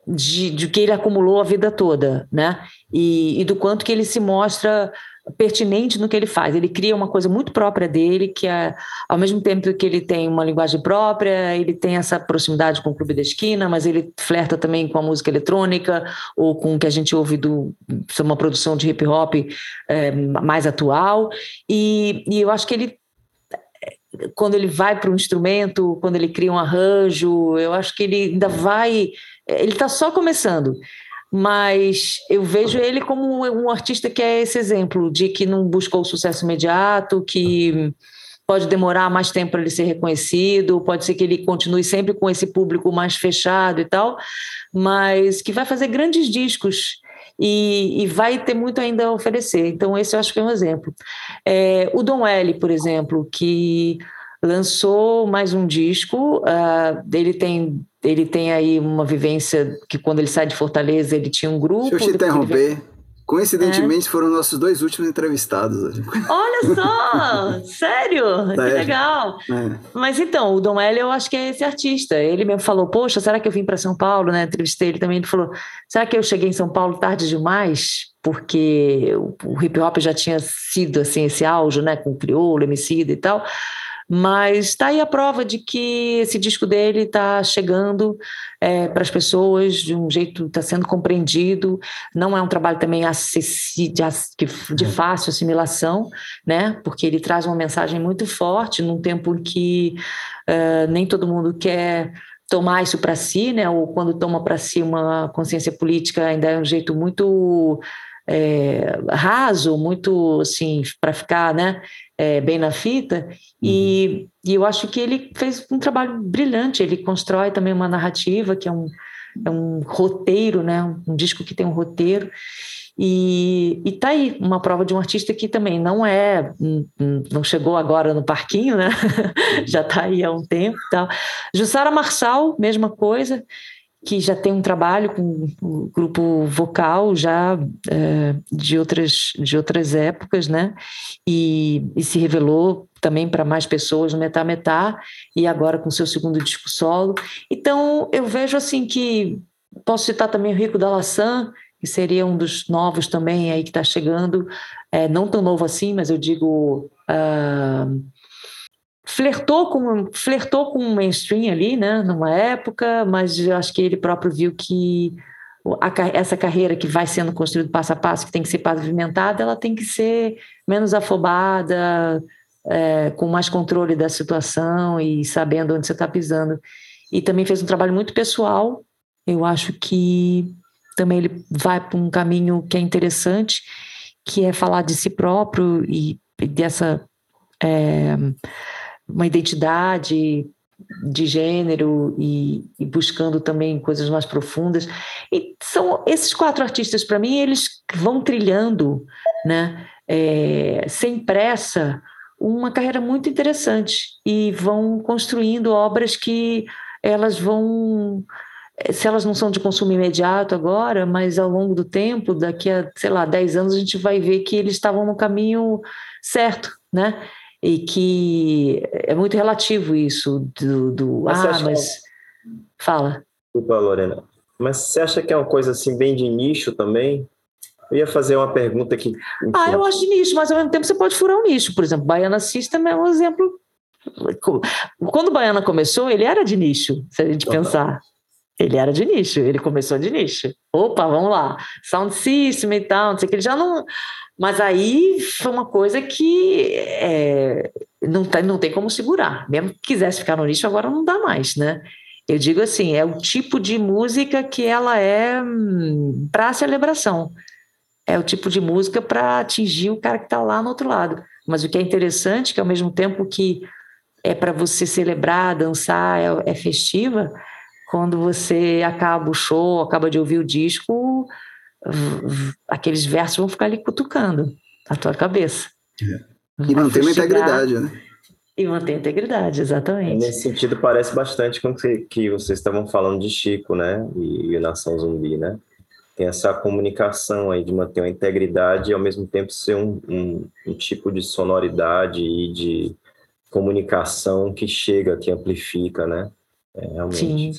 de, de que ele acumulou a vida toda, né? E, e do quanto que ele se mostra pertinente no que ele faz. Ele cria uma coisa muito própria dele, que é, ao mesmo tempo que ele tem uma linguagem própria, ele tem essa proximidade com o Clube da Esquina, mas ele flerta também com a música eletrônica ou com o que a gente ouve do uma produção de hip hop é, mais atual. E, e eu acho que ele quando ele vai para um instrumento, quando ele cria um arranjo, eu acho que ele ainda vai. Ele está só começando mas eu vejo ele como um artista que é esse exemplo de que não buscou o sucesso imediato, que pode demorar mais tempo para ele ser reconhecido, pode ser que ele continue sempre com esse público mais fechado e tal, mas que vai fazer grandes discos e, e, vai ter muito ainda a oferecer. Então, esse eu acho que é um exemplo. É, o Dom L, por exemplo, que lançou mais um disco, uh, ele tem ele tem aí uma vivência que quando ele sai de Fortaleza ele tinha um grupo. Deixa eu te interromper. Coincidentemente, é. foram nossos dois últimos entrevistados. Olha só! sério? Que legal! É. Mas então, o Dom L, eu acho que é esse artista. Ele mesmo falou: Poxa, será que eu vim para São Paulo? Né? Entrevistei ele também. Ele falou: Será que eu cheguei em São Paulo tarde demais? Porque o hip hop já tinha sido assim, esse auge, né? Com o crioulo, Emicida e tal. Mas está aí a prova de que esse disco dele está chegando é, para as pessoas de um jeito, está sendo compreendido. Não é um trabalho também de fácil assimilação, né? Porque ele traz uma mensagem muito forte num tempo em que uh, nem todo mundo quer tomar isso para si, né? Ou quando toma para si uma consciência política ainda é um jeito muito é, raso, muito assim, para ficar né, é, bem na fita. Uhum. E, e eu acho que ele fez um trabalho brilhante. Ele constrói também uma narrativa, que é um, é um roteiro, né, um disco que tem um roteiro. E, e tá aí uma prova de um artista que também não é, não chegou agora no parquinho, né? Já está aí há um tempo. Tal. Jussara Marçal, mesma coisa que já tem um trabalho com o grupo vocal já é, de, outras, de outras épocas, né? E, e se revelou também para mais pessoas no Metá Metá, e agora com seu segundo disco solo. Então, eu vejo assim que posso citar também o Rico da Laçã, que seria um dos novos também aí que está chegando, é, não tão novo assim, mas eu digo. Uh, flertou com flertou com o mainstream ali, né, numa época, mas eu acho que ele próprio viu que a, essa carreira que vai sendo construída passo a passo, que tem que ser pavimentada, ela tem que ser menos afobada, é, com mais controle da situação e sabendo onde você está pisando. E também fez um trabalho muito pessoal. Eu acho que também ele vai para um caminho que é interessante, que é falar de si próprio e, dessa é, uma identidade de gênero e, e, buscando também coisas mais profundas. E são esses quatro artistas, para mim, eles vão trilhando, né, é, sem pressa, uma carreira muito interessante e vão construindo obras que elas vão se elas não são de consumo imediato agora, mas ao longo do tempo, daqui a, sei lá, 10 anos, a gente vai ver que eles estavam no caminho certo, né? E que é muito relativo isso do, do mas ah, mas que... fala. Desculpa, Lorena. Mas você acha que é uma coisa assim bem de nicho também? Eu ia fazer uma pergunta que. Enfim. Ah, eu acho de nicho, mas ao mesmo tempo você pode furar um nicho. Por exemplo, Baiana System é um exemplo. Quando Baiana começou, ele era de nicho, se a gente pensar. Ele era de nicho, ele começou de nicho. Opa, vamos lá. Sound System e tal, não sei o que, ele já não. Mas aí foi uma coisa que é, não, tá, não tem como segurar. Mesmo que quisesse ficar no nicho, agora não dá mais, né? Eu digo assim, é o tipo de música que ela é hum, para celebração. É o tipo de música para atingir o cara que está lá no outro lado. Mas o que é interessante, é que ao mesmo tempo que é para você celebrar, dançar, é, é, festiva, quando você acaba o show, acaba de ouvir o disco, aqueles versos vão ficar ali cutucando a tua cabeça. É. E manter uma integridade, né? E manter a integridade, exatamente. Nesse sentido, parece bastante com que, que vocês estavam falando de Chico, né? E, e Nação Zumbi, né? Tem essa comunicação aí de manter uma integridade e, ao mesmo tempo, ser um, um, um tipo de sonoridade e de comunicação que chega, que amplifica, né? É, realmente. Sim.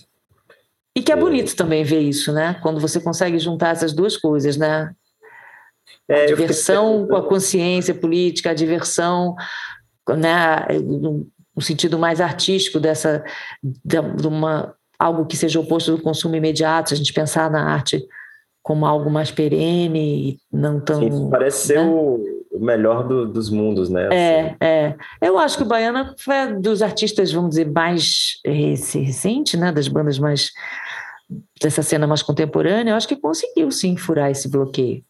E que é bonito também ver isso, né? Quando você consegue juntar essas duas coisas, né? A é, diversão com a consciência política, a diversão né, no sentido mais artístico dessa de, uma algo que seja oposto do consumo imediato, se a gente pensar na arte como algo mais perene e não tão Sim, parece ser né? o melhor do, dos mundos, né? É, assim. é. Eu acho que o Baiana foi dos artistas, vamos dizer, mais recente, né? Das bandas mais dessa cena mais contemporânea, eu acho que conseguiu sim furar esse bloqueio.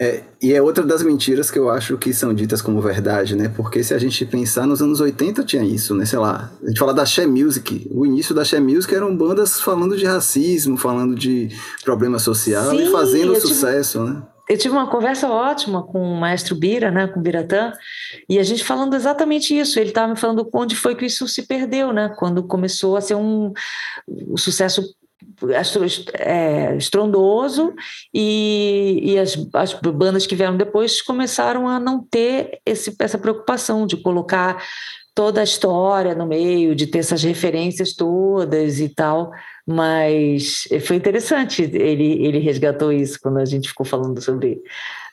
É, e é outra das mentiras que eu acho que são ditas como verdade, né? Porque se a gente pensar nos anos 80 tinha isso, né? Sei lá, a gente fala da She Music. O início da She Music eram bandas falando de racismo, falando de problema social Sim, e fazendo sucesso, tive, né? Eu tive uma conversa ótima com o maestro Bira, né, com o Biratã, e a gente falando exatamente isso. Ele estava me falando onde foi que isso se perdeu, né? Quando começou a ser um, um sucesso é, estrondoso e, e as, as, bandas que vieram depois começaram a não ter esse, essa preocupação de colocar toda a história no meio, de ter essas referências todas e tal. Mas foi interessante, ele, ele resgatou isso quando a gente ficou falando sobre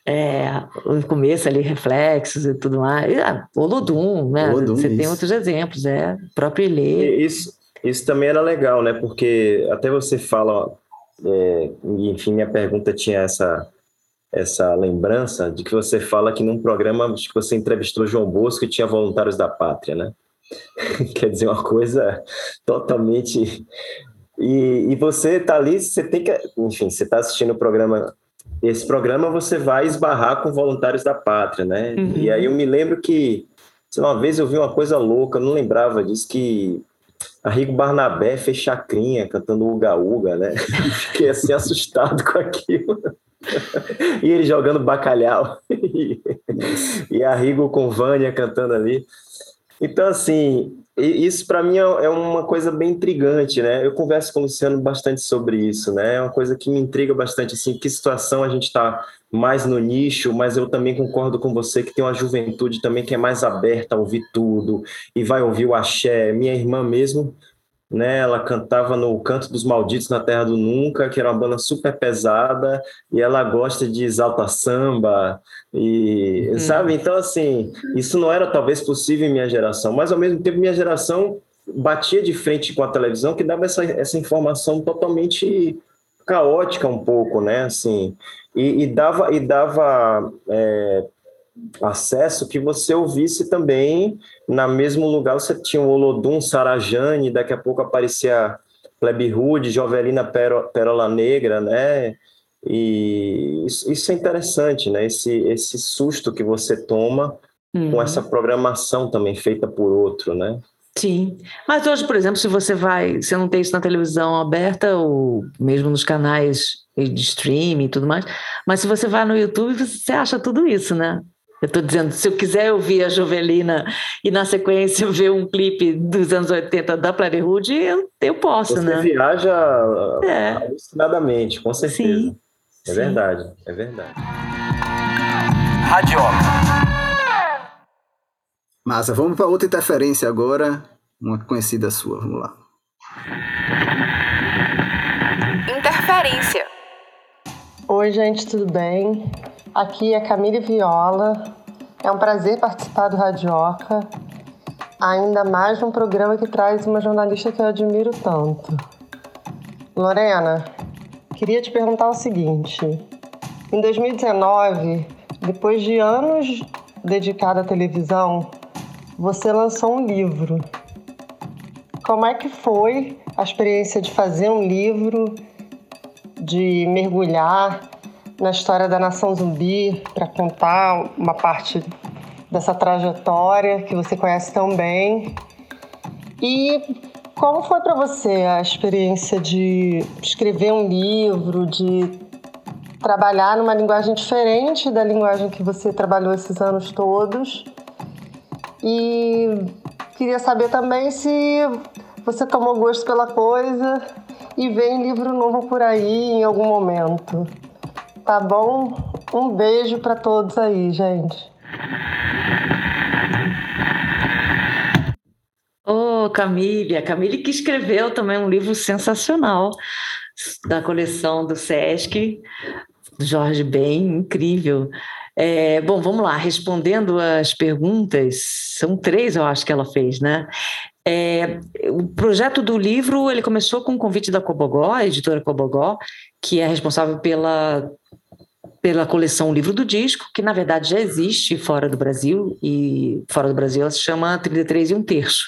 é, o começo ali, reflexos e tudo mais. Ah, Olodum, né? Olodum, Você isso. tem outros exemplos, é, o próprio Ilê. Isso, isso também era legal, né? Porque até você fala, é, enfim, minha pergunta tinha essa essa lembrança de que você fala que num programa que você entrevistou João Bosco e tinha voluntários da pátria, né? Quer dizer, uma coisa totalmente. E, e você tá ali, você tem que. Enfim, você está assistindo o programa. Esse programa você vai esbarrar com voluntários da pátria, né? Uhum. E aí eu me lembro que, sei lá, uma vez eu vi uma coisa louca, não lembrava disso, que Arrigo Barnabé fez chacrinha cantando Uga Uga, né? Fiquei assim assustado com aquilo. e ele jogando bacalhau. e Arrigo com Vânia cantando ali. Então, assim, isso para mim é, é uma coisa bem intrigante, né? Eu converso com o Luciano bastante sobre isso, né? É uma coisa que me intriga bastante, assim, que situação a gente está mais no nicho, mas eu também concordo com você que tem uma juventude também que é mais aberta a ouvir tudo e vai ouvir o axé. Minha irmã mesmo, né? Ela cantava no Canto dos Malditos na Terra do Nunca, que era uma banda super pesada, e ela gosta de exalta samba e, hum. sabe? Então assim, isso não era talvez possível em minha geração, mas ao mesmo tempo minha geração batia de frente com a televisão que dava essa, essa informação totalmente caótica um pouco, né? Assim, e, e dava e dava é, acesso que você ouvisse também na mesmo lugar você tinha o Olodum, Sarajane, daqui a pouco aparecia Plebe Rude, Jovelina Pérola Negra, né? E isso, isso, é interessante, né? Esse, esse susto que você toma uhum. com essa programação também feita por outro, né? Sim, mas hoje, por exemplo, se você vai, você não tem isso na televisão aberta ou mesmo nos canais de streaming e tudo mais, mas se você vai no YouTube, você acha tudo isso, né? Eu estou dizendo, se eu quiser ouvir a Jovelina e na sequência ver um clipe dos anos 80 da Plebe Hood, eu, eu posso, Você né? Você viaja é. alucinadamente, com certeza. Sim, é sim. verdade, é verdade. Radioca. Massa, vamos para outra interferência agora, uma conhecida sua, vamos lá. Interferência. Oi, gente, tudo bem? Aqui é Camille Viola. É um prazer participar do Radioca, ainda mais num programa que traz uma jornalista que eu admiro tanto. Lorena, queria te perguntar o seguinte: em 2019, depois de anos dedicado à televisão, você lançou um livro. Como é que foi a experiência de fazer um livro, de mergulhar na história da nação zumbi para contar uma parte dessa trajetória que você conhece tão bem? E como foi para você a experiência de escrever um livro, de trabalhar numa linguagem diferente da linguagem que você trabalhou esses anos todos? E queria saber também se você tomou gosto pela coisa e vem livro novo por aí em algum momento. Tá bom? Um beijo para todos aí, gente. Ô, oh, Camille, a Camille que escreveu também um livro sensacional da coleção do Sesc, Jorge Ben, incrível. É, bom, vamos lá, respondendo as perguntas, são três, eu acho que ela fez, né? É, o projeto do livro ele começou com o convite da Cobogó, a editora Cobogó, que é responsável pela pela coleção Livro do Disco, que na verdade já existe fora do Brasil, e fora do Brasil ela se chama 33 e um terço,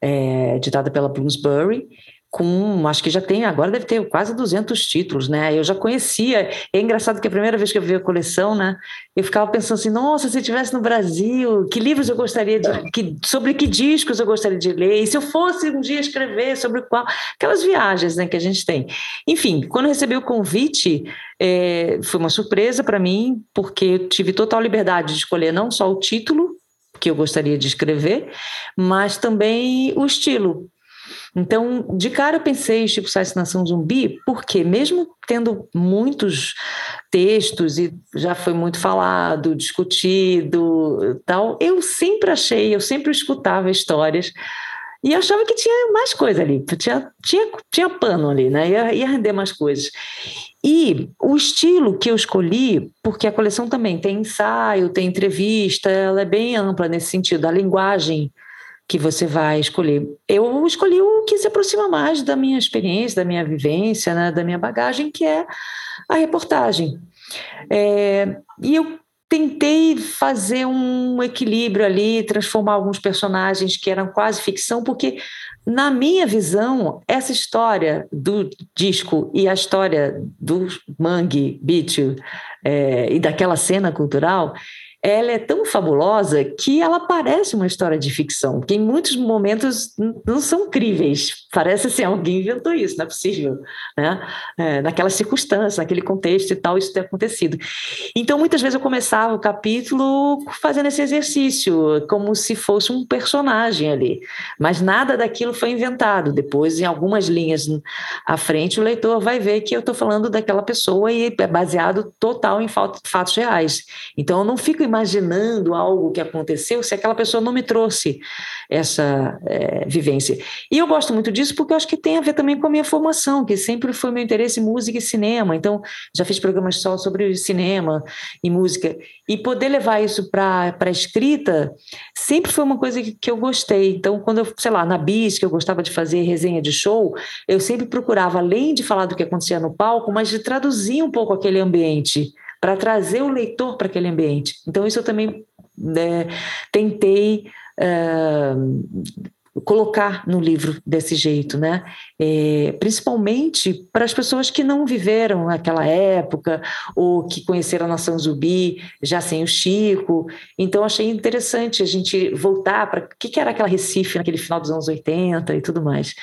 é, editada pela Bloomsbury, com, acho que já tem, agora deve ter quase 200 títulos, né? Eu já conhecia. É engraçado que a primeira vez que eu vi a coleção, né, eu ficava pensando assim: nossa, se eu estivesse no Brasil, que livros eu gostaria de. Que, sobre que discos eu gostaria de ler? E se eu fosse um dia escrever sobre qual. Aquelas viagens né, que a gente tem. Enfim, quando eu recebi o convite, é, foi uma surpresa para mim, porque eu tive total liberdade de escolher não só o título que eu gostaria de escrever, mas também o estilo. Então, de cara eu pensei em tipo Nação Zumbi, porque mesmo tendo muitos textos e já foi muito falado, discutido, tal, eu sempre achei, eu sempre escutava histórias e achava que tinha mais coisa ali, tinha, tinha, tinha pano ali, né? Ia, ia render mais coisas. E o estilo que eu escolhi, porque a coleção também tem ensaio, tem entrevista, ela é bem ampla nesse sentido, a linguagem que você vai escolher. Eu escolhi o que se aproxima mais da minha experiência, da minha vivência, né, da minha bagagem, que é a reportagem. É, e eu tentei fazer um equilíbrio ali, transformar alguns personagens que eram quase ficção, porque na minha visão, essa história do disco e a história do Mangue Beach é, e daquela cena cultural, ela é tão fabulosa que ela parece uma história de ficção, que em muitos momentos não são críveis. Parece assim, alguém inventou isso, não é possível. Né? É, naquela circunstância, naquele contexto e tal, isso ter acontecido. Então, muitas vezes eu começava o capítulo fazendo esse exercício, como se fosse um personagem ali. Mas nada daquilo foi inventado. Depois, em algumas linhas à frente, o leitor vai ver que eu estou falando daquela pessoa e é baseado total em fatos reais. Então, eu não fico imaginando algo que aconteceu se aquela pessoa não me trouxe essa é, vivência. E eu gosto muito disso porque eu acho que tem a ver também com a minha formação, que sempre foi meu interesse em música e cinema. Então, já fiz programas só sobre cinema e música. E poder levar isso para a escrita sempre foi uma coisa que, que eu gostei. Então, quando eu, sei lá, na BIS, que eu gostava de fazer resenha de show, eu sempre procurava, além de falar do que acontecia no palco, mas de traduzir um pouco aquele ambiente para trazer o leitor para aquele ambiente. Então, isso eu também né, tentei uh, colocar no livro desse jeito, né? É, principalmente para as pessoas que não viveram aquela época ou que conheceram a Nação Zumbi já sem o Chico. Então, achei interessante a gente voltar para o que, que era aquela Recife naquele final dos anos 80 e tudo mais.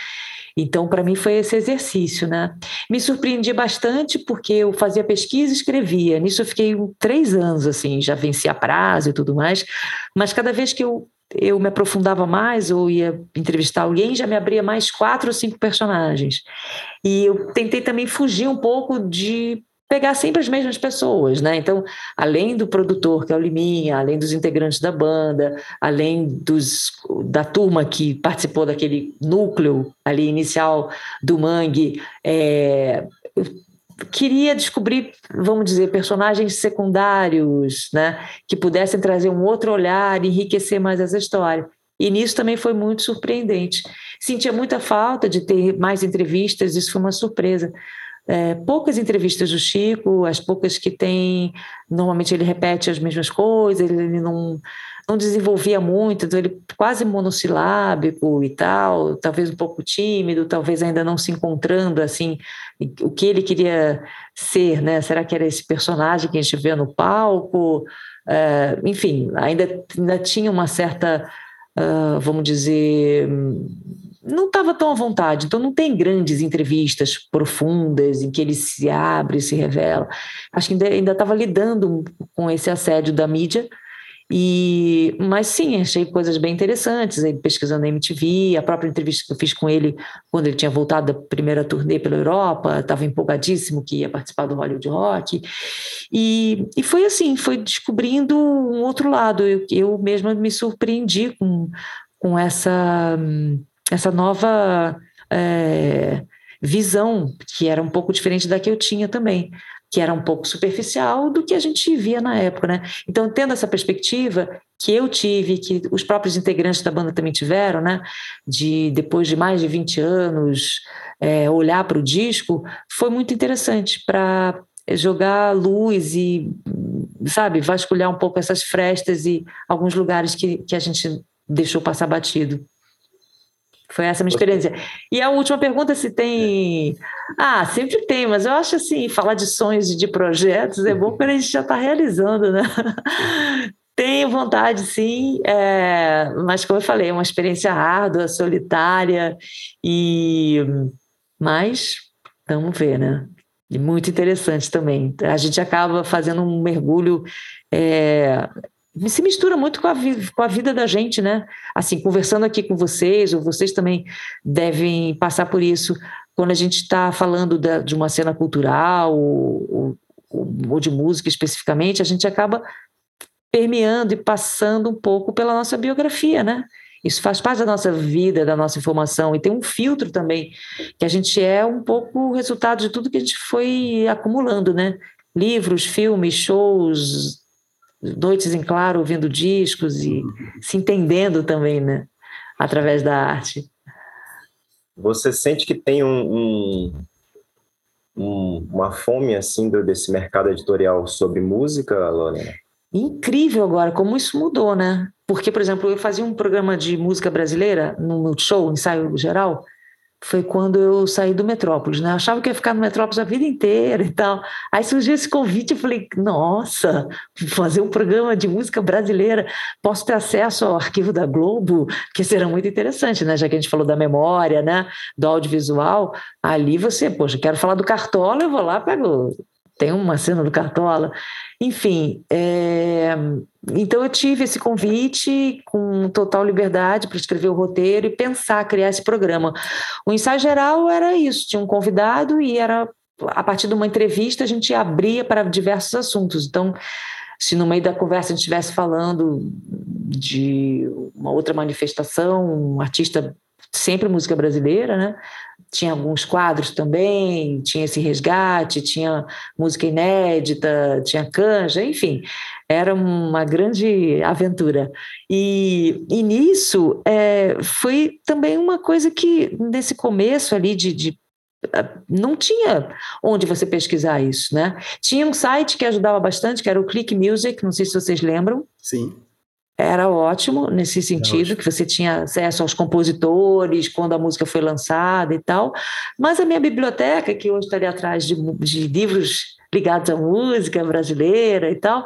Então, para mim, foi esse exercício, né? Me surpreendi bastante porque eu fazia pesquisa e escrevia. Nisso eu fiquei três anos, assim, já vencia prazo e tudo mais. Mas cada vez que eu, eu me aprofundava mais ou ia entrevistar alguém, já me abria mais quatro ou cinco personagens. E eu tentei também fugir um pouco de pegar sempre as mesmas pessoas, né? Então, além do produtor, que é o Liminha, além dos integrantes da banda, além dos, da turma que participou daquele núcleo ali inicial do Mangue, é, queria descobrir, vamos dizer, personagens secundários, né? Que pudessem trazer um outro olhar, enriquecer mais essa história. E nisso também foi muito surpreendente. Sentia muita falta de ter mais entrevistas, isso foi uma surpresa é, poucas entrevistas do Chico, as poucas que tem, normalmente ele repete as mesmas coisas, ele não, não desenvolvia muito, então ele quase monossilábico e tal, talvez um pouco tímido, talvez ainda não se encontrando assim, o que ele queria ser, né? Será que era esse personagem que a gente vê no palco? É, enfim, ainda, ainda tinha uma certa, uh, vamos dizer, não estava tão à vontade, então não tem grandes entrevistas profundas em que ele se abre, se revela. Acho que ainda estava lidando com esse assédio da mídia, e, mas sim, achei coisas bem interessantes, ele pesquisando na MTV, a própria entrevista que eu fiz com ele quando ele tinha voltado da primeira turnê pela Europa, estava empolgadíssimo que ia participar do Hollywood Rock, e, e foi assim, foi descobrindo um outro lado, eu, eu mesma me surpreendi com, com essa essa nova é, visão, que era um pouco diferente da que eu tinha também, que era um pouco superficial do que a gente via na época, né? Então, tendo essa perspectiva que eu tive, que os próprios integrantes da banda também tiveram, né? De depois de mais de 20 anos é, olhar para o disco, foi muito interessante para jogar luz e, sabe, vasculhar um pouco essas frestas e alguns lugares que, que a gente deixou passar batido. Foi essa a minha experiência. E a última pergunta se tem. Ah, sempre tem, mas eu acho assim, falar de sonhos e de projetos é bom quando a gente já está realizando, né? Tenho vontade, sim, é, mas como eu falei, é uma experiência árdua, solitária, e mas vamos ver, né? E muito interessante também. A gente acaba fazendo um mergulho é, se mistura muito com a, com a vida da gente, né? Assim, conversando aqui com vocês, ou vocês também devem passar por isso, quando a gente está falando da, de uma cena cultural ou, ou, ou, de música especificamente, a gente acaba permeando e passando um pouco pela nossa biografia, né? Isso faz parte da nossa vida, da nossa informação, e tem um filtro também, que a gente é um pouco resultado de tudo que a gente foi acumulando, né? Livros, filmes, shows, noites em claro ouvindo discos e se entendendo também, né? Através da arte. Você sente que tem um, um, um, uma fome assim desse mercado editorial sobre música, Lorena? Incrível agora como isso mudou, né? Porque, por exemplo, eu fazia um programa de música brasileira no Multishow, ensaio geral, foi quando eu saí do Metrópolis, né? Achava que ia ficar no Metrópolis a vida inteira e tal. Aí surgiu esse convite e falei, nossa, fazer um programa de música brasileira, posso ter acesso ao arquivo da Globo, que será muito interessante, né? Já que a gente falou da memória, né? Do audiovisual, ali você, poxa, quero falar do Cartola, eu vou lá, pego tem uma cena do Cartola. Enfim, é... então eu tive esse convite com total liberdade para escrever o roteiro e pensar, criar esse programa. O ensaio geral era isso: tinha um convidado e era a partir de uma entrevista a gente abria para diversos assuntos. Então, se no meio da conversa a gente estivesse falando de uma outra manifestação, um artista sempre música brasileira, né? Tinha alguns quadros também, tinha esse resgate, tinha música inédita, tinha canja, enfim, era uma grande aventura. E, e nisso é, foi também uma coisa que, nesse começo ali de, de não tinha onde você pesquisar isso, né? Tinha um site que ajudava bastante, que era o Click Music, não sei se vocês lembram. Sim era ótimo nesse sentido, que você tinha acesso aos compositores quando a música foi lançada e tal. Mas a minha biblioteca, que hoje estaria atrás de, de livros ligados à música brasileira e tal,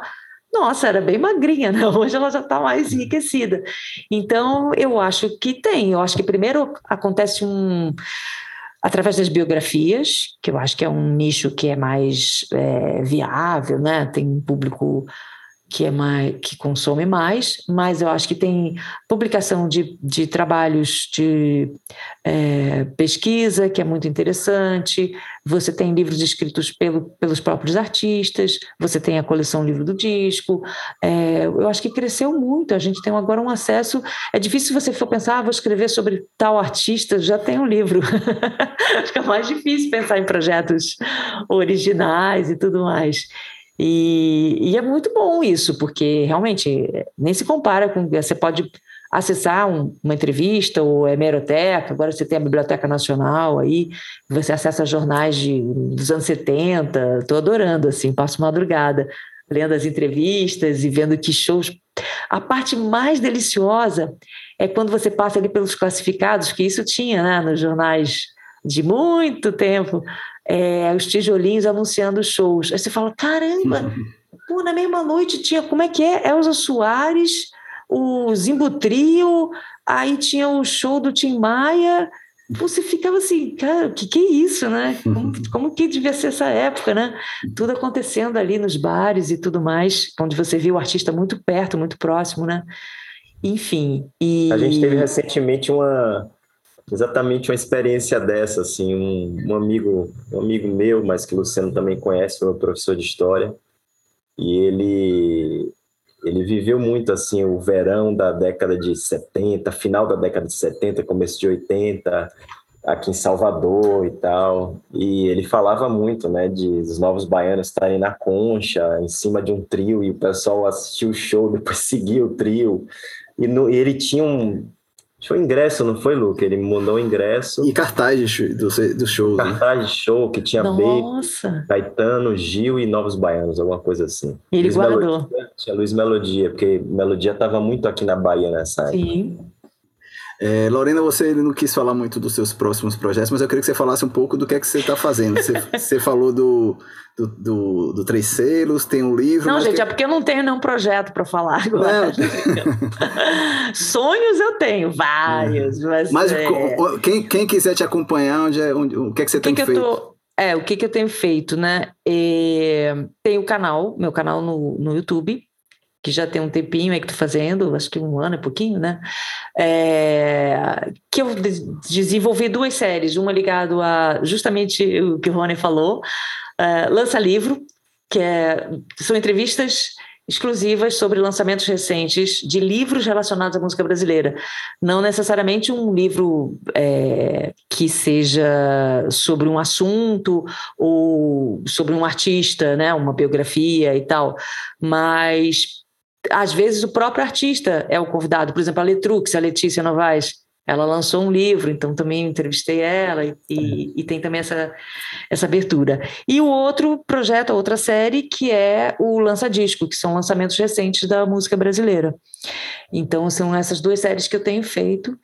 nossa, era bem magrinha, né? Hoje ela já está mais enriquecida. Então, eu acho que tem. Eu acho que primeiro acontece um através das biografias, que eu acho que é um nicho que é mais é, viável, né? Tem um público que é mais que consome mais, mas eu acho que tem publicação de, de trabalhos de é, pesquisa que é muito interessante. Você tem livros escritos pelo, pelos próprios artistas. Você tem a coleção Livro do Disco. É, eu acho que cresceu muito. A gente tem agora um acesso. É difícil você for pensar, ah, vou escrever sobre tal artista, já tem um livro. Fica mais difícil pensar em projetos originais e tudo mais. E, e, é muito bom isso, porque realmente nem se compara com. Você pode acessar um, uma entrevista ou hemeroteca, agora você tem a Biblioteca Nacional aí, você acessa jornais de, dos anos 70, estou adorando, assim, passo madrugada lendo as entrevistas e vendo que shows. A parte mais deliciosa é quando você passa ali pelos classificados, que isso tinha né, nos jornais de muito tempo, é, os tijolinhos anunciando shows. Aí você fala, caramba, pô, na mesma noite tinha, como é que é? Elza Soares, o Zimbutrio, aí tinha o show do Tim Maia, você ficava assim, cara, o que, que é isso, né? Como, como, que devia ser essa época, né? Tudo acontecendo ali nos bares e tudo mais, onde você viu o artista muito perto, muito próximo, né? Enfim. E... A gente teve recentemente uma, exatamente uma experiência dessa, assim, um, um, amigo, um amigo meu, mas que o Luciano também conhece, meu professor de história, e ele ele viveu muito assim o verão da década de 70, final da década de 70, começo de 80, aqui em Salvador e tal. E ele falava muito, né, de os novos baianos estarem na concha, em cima de um trio e o pessoal assistiu o show, depois seguia o trio. E, no, e ele tinha um foi ingresso, não foi, Luca? Ele me mandou ingresso. E cartaz do, do show. Né? Cartaz né? de show que tinha Nossa. B, Caetano, Gil e Novos Baianos, alguma coisa assim. E ele Luiz guardou. Melodia, tinha Luiz Melodia, porque Melodia estava muito aqui na Bahia nessa época. Sim. É, Lorena, você não quis falar muito dos seus próximos projetos, mas eu queria que você falasse um pouco do que é que você está fazendo. Você, você falou do, do, do, do, Três Selos, tem um livro. Não, gente, que... é porque eu não tenho nenhum projeto para falar agora. Sonhos eu tenho, vários. Mas, mas é... quem, quem quiser te acompanhar, onde é, onde, o que é que você tem que feito? Tô... É, o que, que eu tenho feito, né? É... Tem o canal, meu canal no, no YouTube, que já tem um tempinho aí que estou fazendo, acho que um ano e pouquinho, né? É, que eu desenvolvi duas séries, uma ligada a justamente o que o Rony falou, é, Lança Livro, que é, são entrevistas exclusivas sobre lançamentos recentes de livros relacionados à música brasileira. Não necessariamente um livro é, que seja sobre um assunto ou sobre um artista, né, uma biografia e tal, mas às vezes o próprio artista é o convidado. Por exemplo, a Letrux, a Letícia Novaes, ela lançou um livro, então também entrevistei ela e, e, e, tem também essa, essa abertura. E o outro projeto, a outra série, que é o Lança Disco, que são lançamentos recentes da música brasileira. Então são essas duas séries que eu tenho feito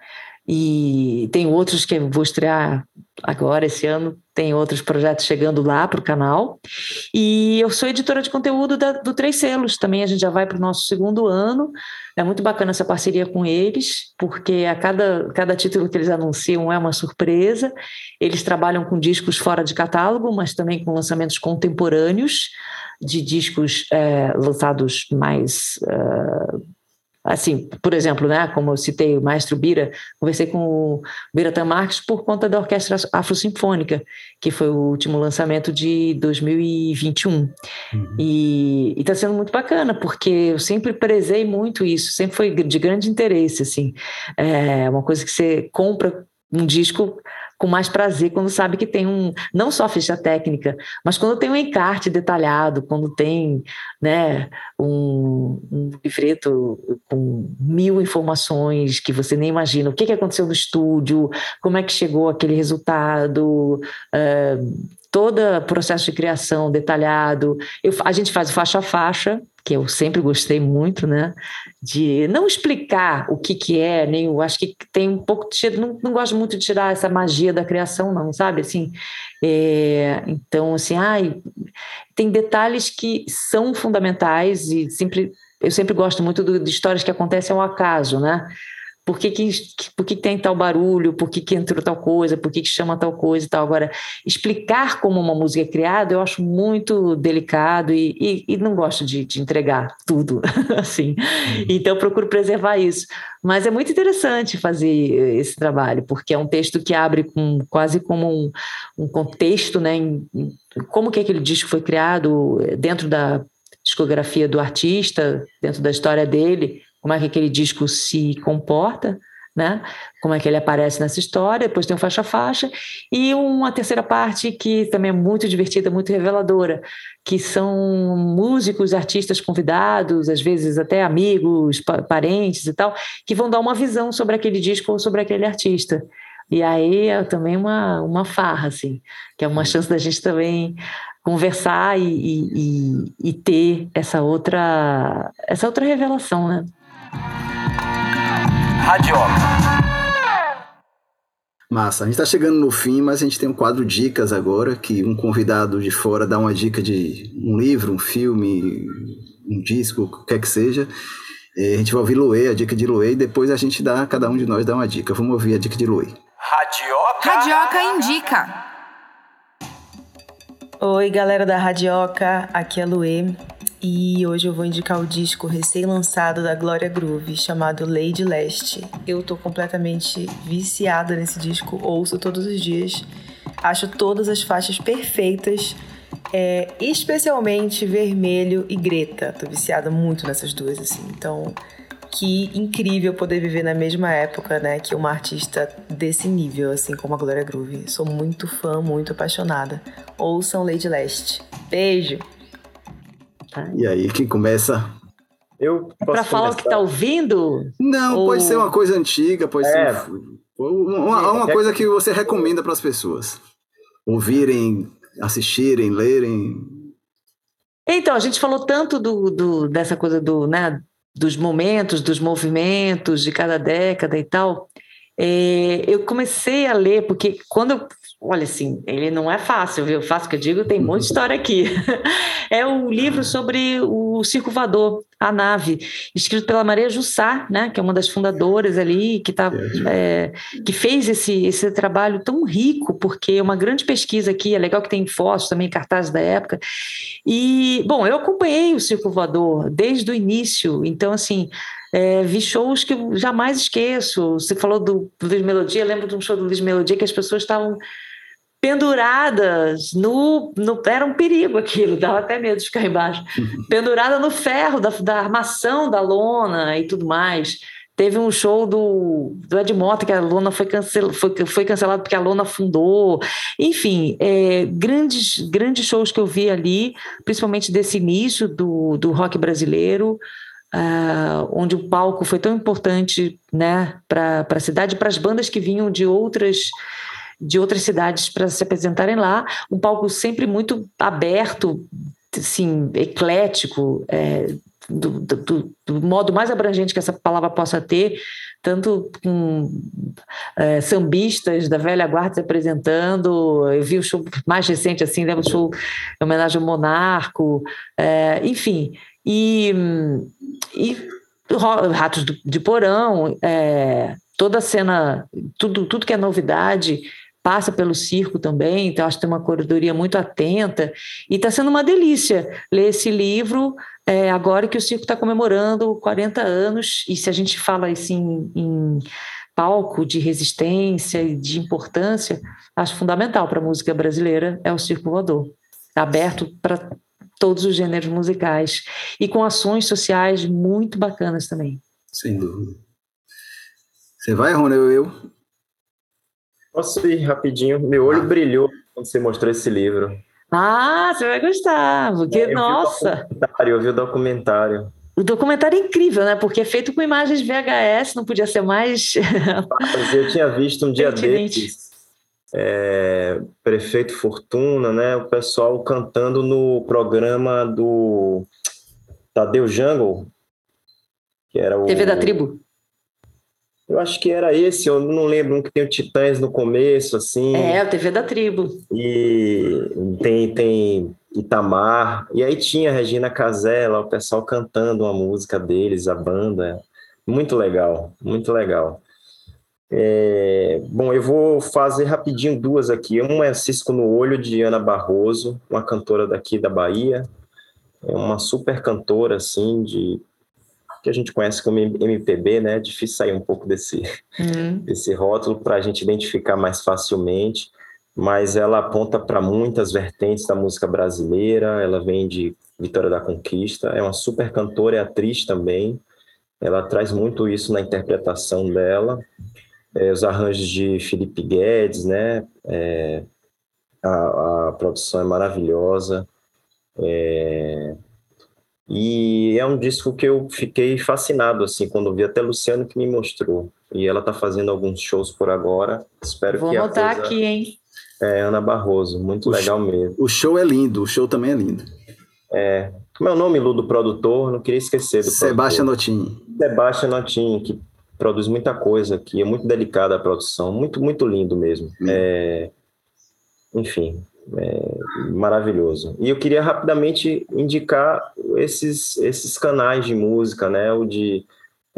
e tem outros que eu vou estrear agora esse ano, tem outros projetos chegando lá para o canal. E eu sou editora de conteúdo da, do Três Selos, também a gente já vai para o nosso segundo ano. É muito bacana essa parceria com eles, porque a cada, cada título que eles anunciam é uma surpresa. Eles trabalham com discos fora de catálogo, mas também com lançamentos contemporâneos de discos é, lançados mais uh, assim, por exemplo, né, como eu citei o maestro Bira, conversei com o Biratan Marques por conta da Orquestra Afro-Sinfônica, que foi o último lançamento de 2021. Uhum. E está sendo muito bacana, porque eu sempre prezei muito isso, sempre foi de grande interesse, assim. É uma coisa que você compra um disco com mais prazer quando sabe que tem um, não só ficha técnica, mas quando tem um encarte detalhado, quando tem né, um, um livreto com mil informações que você nem imagina, o que, que aconteceu no estúdio, como é que chegou aquele resultado, uh, todo o processo de criação detalhado. Eu, a gente faz faixa a faixa, que eu sempre gostei muito, né? De não explicar o que, que é, nem eu acho que tem um pouco de. Não, não gosto muito de tirar essa magia da criação, não, sabe? Assim, é, então, assim, ai, tem detalhes que são fundamentais e sempre. Eu sempre gosto muito do, de histórias que acontecem ao acaso, né? Por que, que, por que, que tem tal barulho, por que, que entrou tal coisa, por que, que chama tal coisa e tal. Agora, explicar como uma música é criada eu acho muito delicado e, e, e não gosto de, de, entregar tudo, assim. Uhum. Então, eu procuro preservar isso. Mas é muito interessante fazer esse trabalho, porque é um texto que abre com, quase como um, um contexto, né, em, em, como que aquele disco foi criado dentro da discografia do artista, dentro da história dele, como é que aquele disco se comporta, né? Como é que ele aparece nessa história, depois tem o faixa faixa e uma terceira parte que também é muito divertida, muito reveladora, que são músicos, artistas convidados, às vezes até amigos, parentes e tal, que vão dar uma visão sobre aquele disco ou sobre aquele artista. E aí é também uma, uma farra, assim, que é uma chance da gente também conversar e, e, e ter essa outra, essa outra revelação, né? Radioca. Massa, a gente está chegando no fim, mas a gente tem um quadro dicas agora, que um convidado de fora dá uma dica de um livro, um filme, um disco, o que quer que seja. E a gente vai ouvir Loe, a dica de Loe, e depois a gente dá, cada um de nós dá uma dica. Vamos ouvir a dica de Loe. Radioca. Radioca indica. Oi, galera da Radioca, aqui é Luê. E hoje eu vou indicar o disco recém-lançado da Glória Groove, chamado Lady Leste. Eu tô completamente viciada nesse disco, ouço todos os dias. Acho todas as faixas perfeitas, é, especialmente Vermelho e Greta. Tô viciada muito nessas duas, assim. Então, que incrível poder viver na mesma época, né, que uma artista desse nível, assim como a Glória Groove. Sou muito fã, muito apaixonada. Ouçam Lady Leste. Beijo! E aí, quem começa? Eu é para falar o que está ouvindo? Não, Ou... pode ser uma coisa antiga, pode é. ser uma, uma é. coisa que você recomenda para as pessoas ouvirem, assistirem, lerem. Então, a gente falou tanto do, do, dessa coisa do, né, dos momentos, dos movimentos de cada década e tal. É, eu comecei a ler, porque quando eu Olha, assim, ele não é fácil, viu? Fácil que eu digo, tem muita história aqui. é o livro sobre o Circo Voador, a nave, escrito pela Maria Jussá, né? Que é uma das fundadoras ali, que, tá, é, que fez esse, esse trabalho tão rico, porque é uma grande pesquisa aqui, é legal que tem fotos também, cartazes da época. E, bom, eu acompanhei o Circo Voador desde o início, então, assim, é, vi shows que eu jamais esqueço. Você falou do, do Luiz Melodia, lembro de um show do Luiz Melodia que as pessoas estavam penduradas no, no. Era um perigo aquilo, dava até medo de ficar embaixo. Pendurada no ferro da, da armação da lona e tudo mais. Teve um show do, do Ed Mota que a lona foi, cancel, foi, foi cancelado porque a lona afundou. Enfim, é, grandes, grandes shows que eu vi ali, principalmente desse início do, do rock brasileiro, uh, onde o palco foi tão importante né, para a cidade, para as bandas que vinham de outras de outras cidades para se apresentarem lá, um palco sempre muito aberto, assim, eclético, é, do, do, do, modo mais abrangente que essa palavra possa ter, tanto com é, sambistas da velha guarda se apresentando, eu vi o show mais recente, assim, lembro o show em homenagem ao Monarco, é, enfim, e, e Ratos de Porão, é, toda a cena, tudo, tudo que é novidade, passa pelo circo também, então acho que tem uma corredoria muito atenta, e está sendo uma delícia ler esse livro é, agora que o circo está comemorando 40 anos, e se a gente fala assim em palco de resistência e de importância, acho fundamental para a música brasileira é o circo voador, aberto para todos os gêneros musicais e com ações sociais muito bacanas também. Sem dúvida. Você vai, Rony? Eu, eu Posso ir rapidinho? Meu olho ah. brilhou quando você mostrou esse livro. Ah, você vai gostar, porque, é, eu nossa. Vi eu vi o documentário. O documentário é incrível, né? Porque é feito com imagens VHS, não podia ser mais. eu tinha visto um dia desses, é, Prefeito Fortuna, né? O pessoal cantando no programa do Tadeu Jungle, que era o. TV da Tribo. Eu acho que era esse, eu não lembro um que tem o Titãs no começo, assim. É, a TV da Tribo. E tem, tem Itamar. E aí tinha a Regina Casella, o pessoal cantando uma música deles, a banda. Muito legal, muito legal. É, bom, eu vou fazer rapidinho duas aqui. Uma é Cisco no Olho, de Ana Barroso, uma cantora daqui da Bahia. É uma super cantora, assim, de que a gente conhece como MPB, né? É difícil sair um pouco desse, uhum. desse rótulo para a gente identificar mais facilmente, mas ela aponta para muitas vertentes da música brasileira. Ela vem de Vitória da Conquista, é uma super cantora e atriz também. Ela traz muito isso na interpretação dela é, os arranjos de Felipe Guedes, né? É, a, a, produção é maravilhosa. É, e é um disco que eu fiquei fascinado, assim, quando vi até Luciano que me mostrou. E ela tá fazendo alguns shows por agora. Espero Vou que Vou anotar coisa... aqui, hein? É, Ana Barroso, muito o legal show, mesmo. O show é lindo, o show também é lindo. É, como é o nome, Lu, do produtor? Não queria esquecer do Sebastião Notin. Sebastião Notin, que produz muita coisa aqui, é muito delicada a produção, muito, muito lindo mesmo. Hum. É, enfim, é maravilhoso. E eu queria rapidamente indicar esses, esses canais de música, né? O de,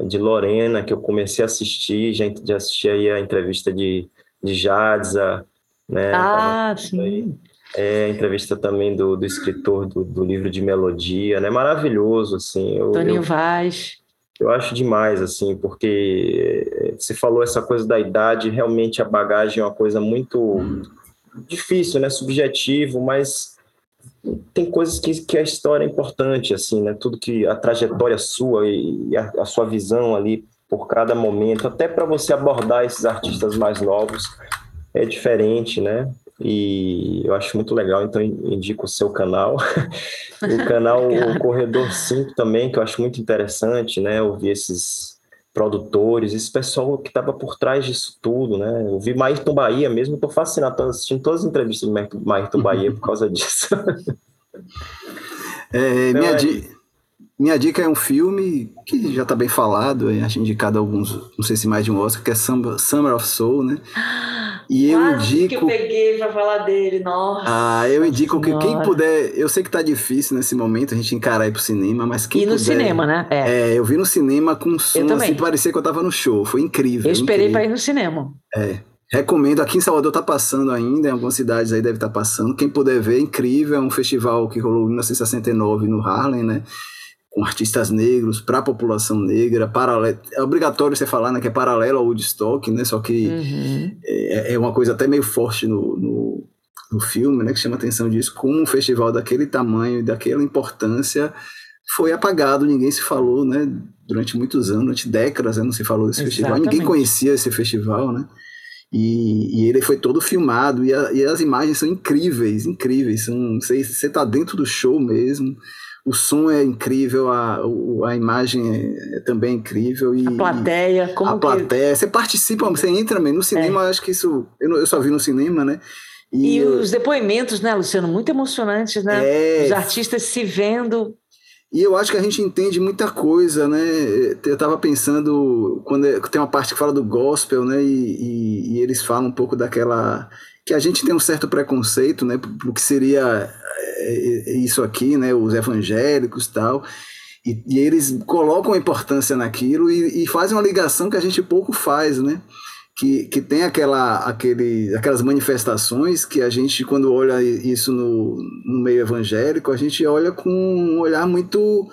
de Lorena, que eu comecei a assistir, já, já assisti aí a entrevista de, de Jadza, né? Ah, sim. Aí. É, a entrevista também do, do escritor do, do livro de melodia, né? Maravilhoso, assim. Eu, Toninho eu, Vaz. Eu acho demais, assim, porque você falou essa coisa da idade, realmente a bagagem é uma coisa muito difícil, né? Subjetivo, mas tem coisas que, que a história é importante, assim, né? Tudo que a trajetória sua e a, a sua visão ali por cada momento, até para você abordar esses artistas mais novos, é diferente, né? E eu acho muito legal, então indico o seu canal. o canal o Corredor 5 também, que eu acho muito interessante, né? Ouvir esses produtores, esse pessoal que estava por trás disso tudo, né? Eu vi Maírton Bahia mesmo, estou fascinado, estou assistindo todas as entrevistas do Maírton Bahia por causa disso. é, minha, di minha dica é um filme que já está bem falado, acho indicado alguns, não sei se mais de um Oscar, que é Summer of Soul, né? E eu Quase indico. que eu peguei para falar dele, nossa. Ah, eu indico senhora. que quem puder. Eu sei que tá difícil nesse momento a gente encarar ir pro cinema, mas quem e no puder, cinema, né? É. é. eu vi no cinema com som assim, parecia que eu tava no show. Foi incrível. Eu esperei para ir no cinema. É. Recomendo, aqui em Salvador tá passando ainda, em algumas cidades aí deve estar tá passando. Quem puder ver, é incrível. É um festival que rolou em 1969 no Harlem, né? Com artistas negros, para a população negra, paralelo, é obrigatório você falar né, que é paralelo ao Woodstock, né, só que uhum. é, é, uma coisa até meio forte no, no, no, filme, né, que chama atenção disso, como um festival daquele tamanho e daquela importância foi apagado, ninguém se falou, né, durante muitos anos, durante décadas né, não se falou desse Exatamente. festival, ninguém conhecia esse festival, né, e, e, ele foi todo filmado e, a, e, as imagens são incríveis, incríveis. São, você, você tá dentro do show mesmo o som é incrível, a, a imagem é, é também incrível. E, a plateia, como A plateia, você participa, você entra mesmo. No cinema, é. acho que isso. Eu, eu só vi no cinema, né? E, e eu, os depoimentos, né, Luciano? Muito emocionantes, né? É, os artistas se vendo. E eu acho que a gente entende muita coisa, né? Eu estava pensando, quando é, tem uma parte que fala do gospel, né? E, e, e, eles falam um pouco daquela. Que a gente tem um certo preconceito, né? Pro que seria é, é, isso aqui, né, os evangélicos tal, e, e eles colocam importância naquilo e, e, fazem uma ligação que a gente pouco faz, né? Que, que tem aquela, aquele, aquelas manifestações que a gente, quando olha isso no, no meio evangélico, a gente olha com um olhar muito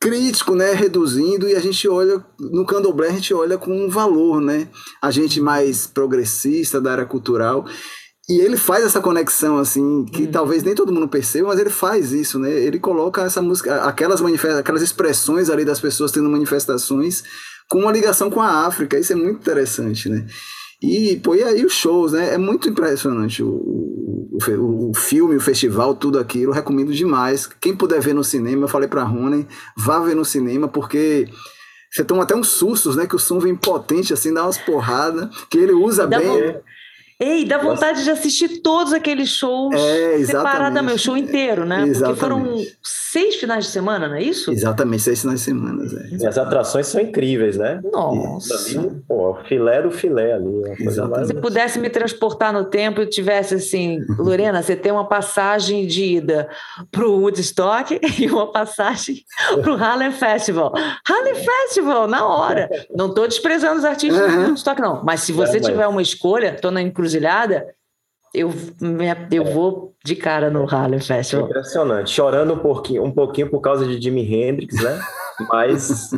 crítico, né, reduzindo, e a gente olha, no candomblé a gente olha com um valor, né, a gente mais progressista da área cultural, e ele faz essa conexão, assim, que hum. talvez nem todo mundo perceba, mas ele faz isso, né? Ele coloca essa música, aquelas, manifesta aquelas expressões ali das pessoas tendo manifestações com uma ligação com a África. Isso é muito interessante, né? E, pô, e aí os shows, né? É muito impressionante o, o, o filme, o festival, tudo aquilo. recomendo demais. Quem puder ver no cinema, eu falei pra Rony, vá ver no cinema, porque você toma até uns sustos, né? Que o som vem potente, assim, dá umas porradas, que ele usa dá bem. Bom Ei, dá vontade de assistir todos aqueles shows é, separadamente, o show inteiro, né? Exatamente. Porque foram seis finais de semana, não é isso? Exatamente, seis finais de semana. É. E as atrações são incríveis, né? Nossa. Ali, pô, filé do filé ali. Se pudesse me transportar no tempo e tivesse assim, Lorena, você tem uma passagem de ida para o Woodstock e uma passagem para o Harlem Festival. Harlem Festival, na hora. Não estou desprezando os artistas uhum. do Woodstock, não. Mas se você é, mas... tiver uma escolha, estou na encruzilhada, eu, eu vou de cara no Harlem Festival. Impressionante. Chorando um pouquinho, um pouquinho por causa de Jimi Hendrix, né? Mas,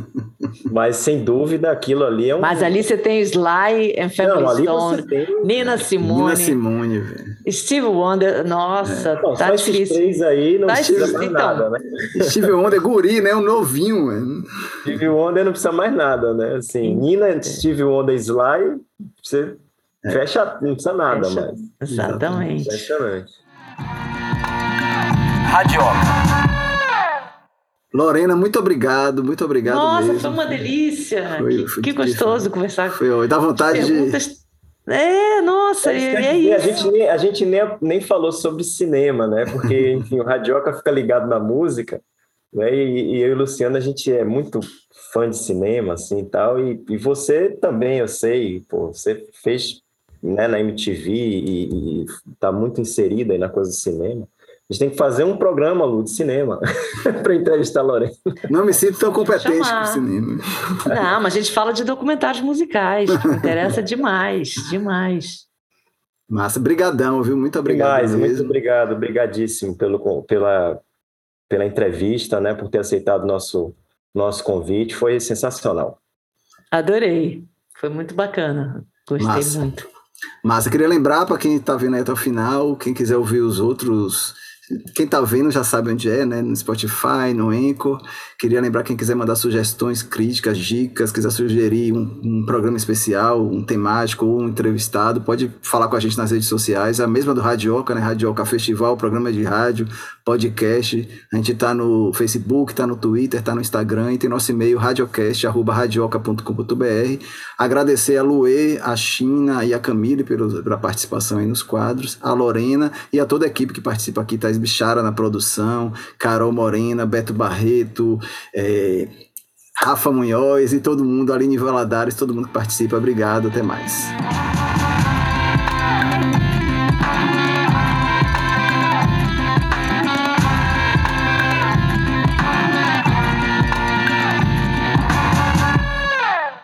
mas sem dúvida aquilo ali é um. Mas ali você tem Sly and Family Stone, tem... Nina Simone. Nina Simone, velho. Steve Wonder, nossa, é. Bom, tá difícil. três aí não tá precisa mais então. nada, né? Steve Wonder, guri, né? Um novinho, mano. Steve Wonder não precisa mais nada, né? Assim, Nina, Steve Wonder, Sly, você é. fecha, não precisa nada fecha. mais. Exatamente. Impressionante. Radioca. Lorena, muito obrigado, muito obrigado Nossa, mesmo. foi uma delícia. Foi, que, foi que gostoso conversar. Foi, dá vontade de... É, nossa, é, é isso. A gente, nem, a gente nem, nem falou sobre cinema, né? Porque, enfim, o Radioca fica ligado na música, né? E, e, eu e o Luciano, a gente é muito fã de cinema, assim, e tal. E, e você também, eu sei, pô, você fez né, na MTV e, e tá muito inserida aí na coisa do cinema. A gente tem que fazer um programa, Lu, de cinema, para entrevistar a Lorena. Não me sinto tão competente com cinema. Não, mas a gente fala de documentários musicais, que me interessa demais, demais. Massa, brigadão, viu? Muito obrigado Demais, Muito obrigado, obrigadíssimo pelo, pela, pela entrevista, né? Por ter aceitado o nosso, nosso convite, foi sensacional. Adorei, foi muito bacana, gostei Massa. muito. Massa, queria lembrar para quem está vendo até o final, quem quiser ouvir os outros quem tá vendo já sabe onde é, né? No Spotify, no Anchor. Queria lembrar quem quiser mandar sugestões, críticas, dicas, quiser sugerir um, um, programa especial, um temático ou um entrevistado, pode falar com a gente nas redes sociais. A mesma do Radioca, né? Radioca Festival, programa de rádio, podcast. A gente tá no Facebook, tá no Twitter, tá no Instagram e tem nosso e-mail radiocast.radioca.com.br. Agradecer a Luê, a China e a Camille pelo, pela participação aí nos quadros, a Lorena e a toda a equipe que participa aqui, tá Bichara na produção, Carol Morena, Beto Barreto, é, Rafa Munhoz e todo mundo, Aline Valadares, todo mundo que participa. Obrigado, até mais.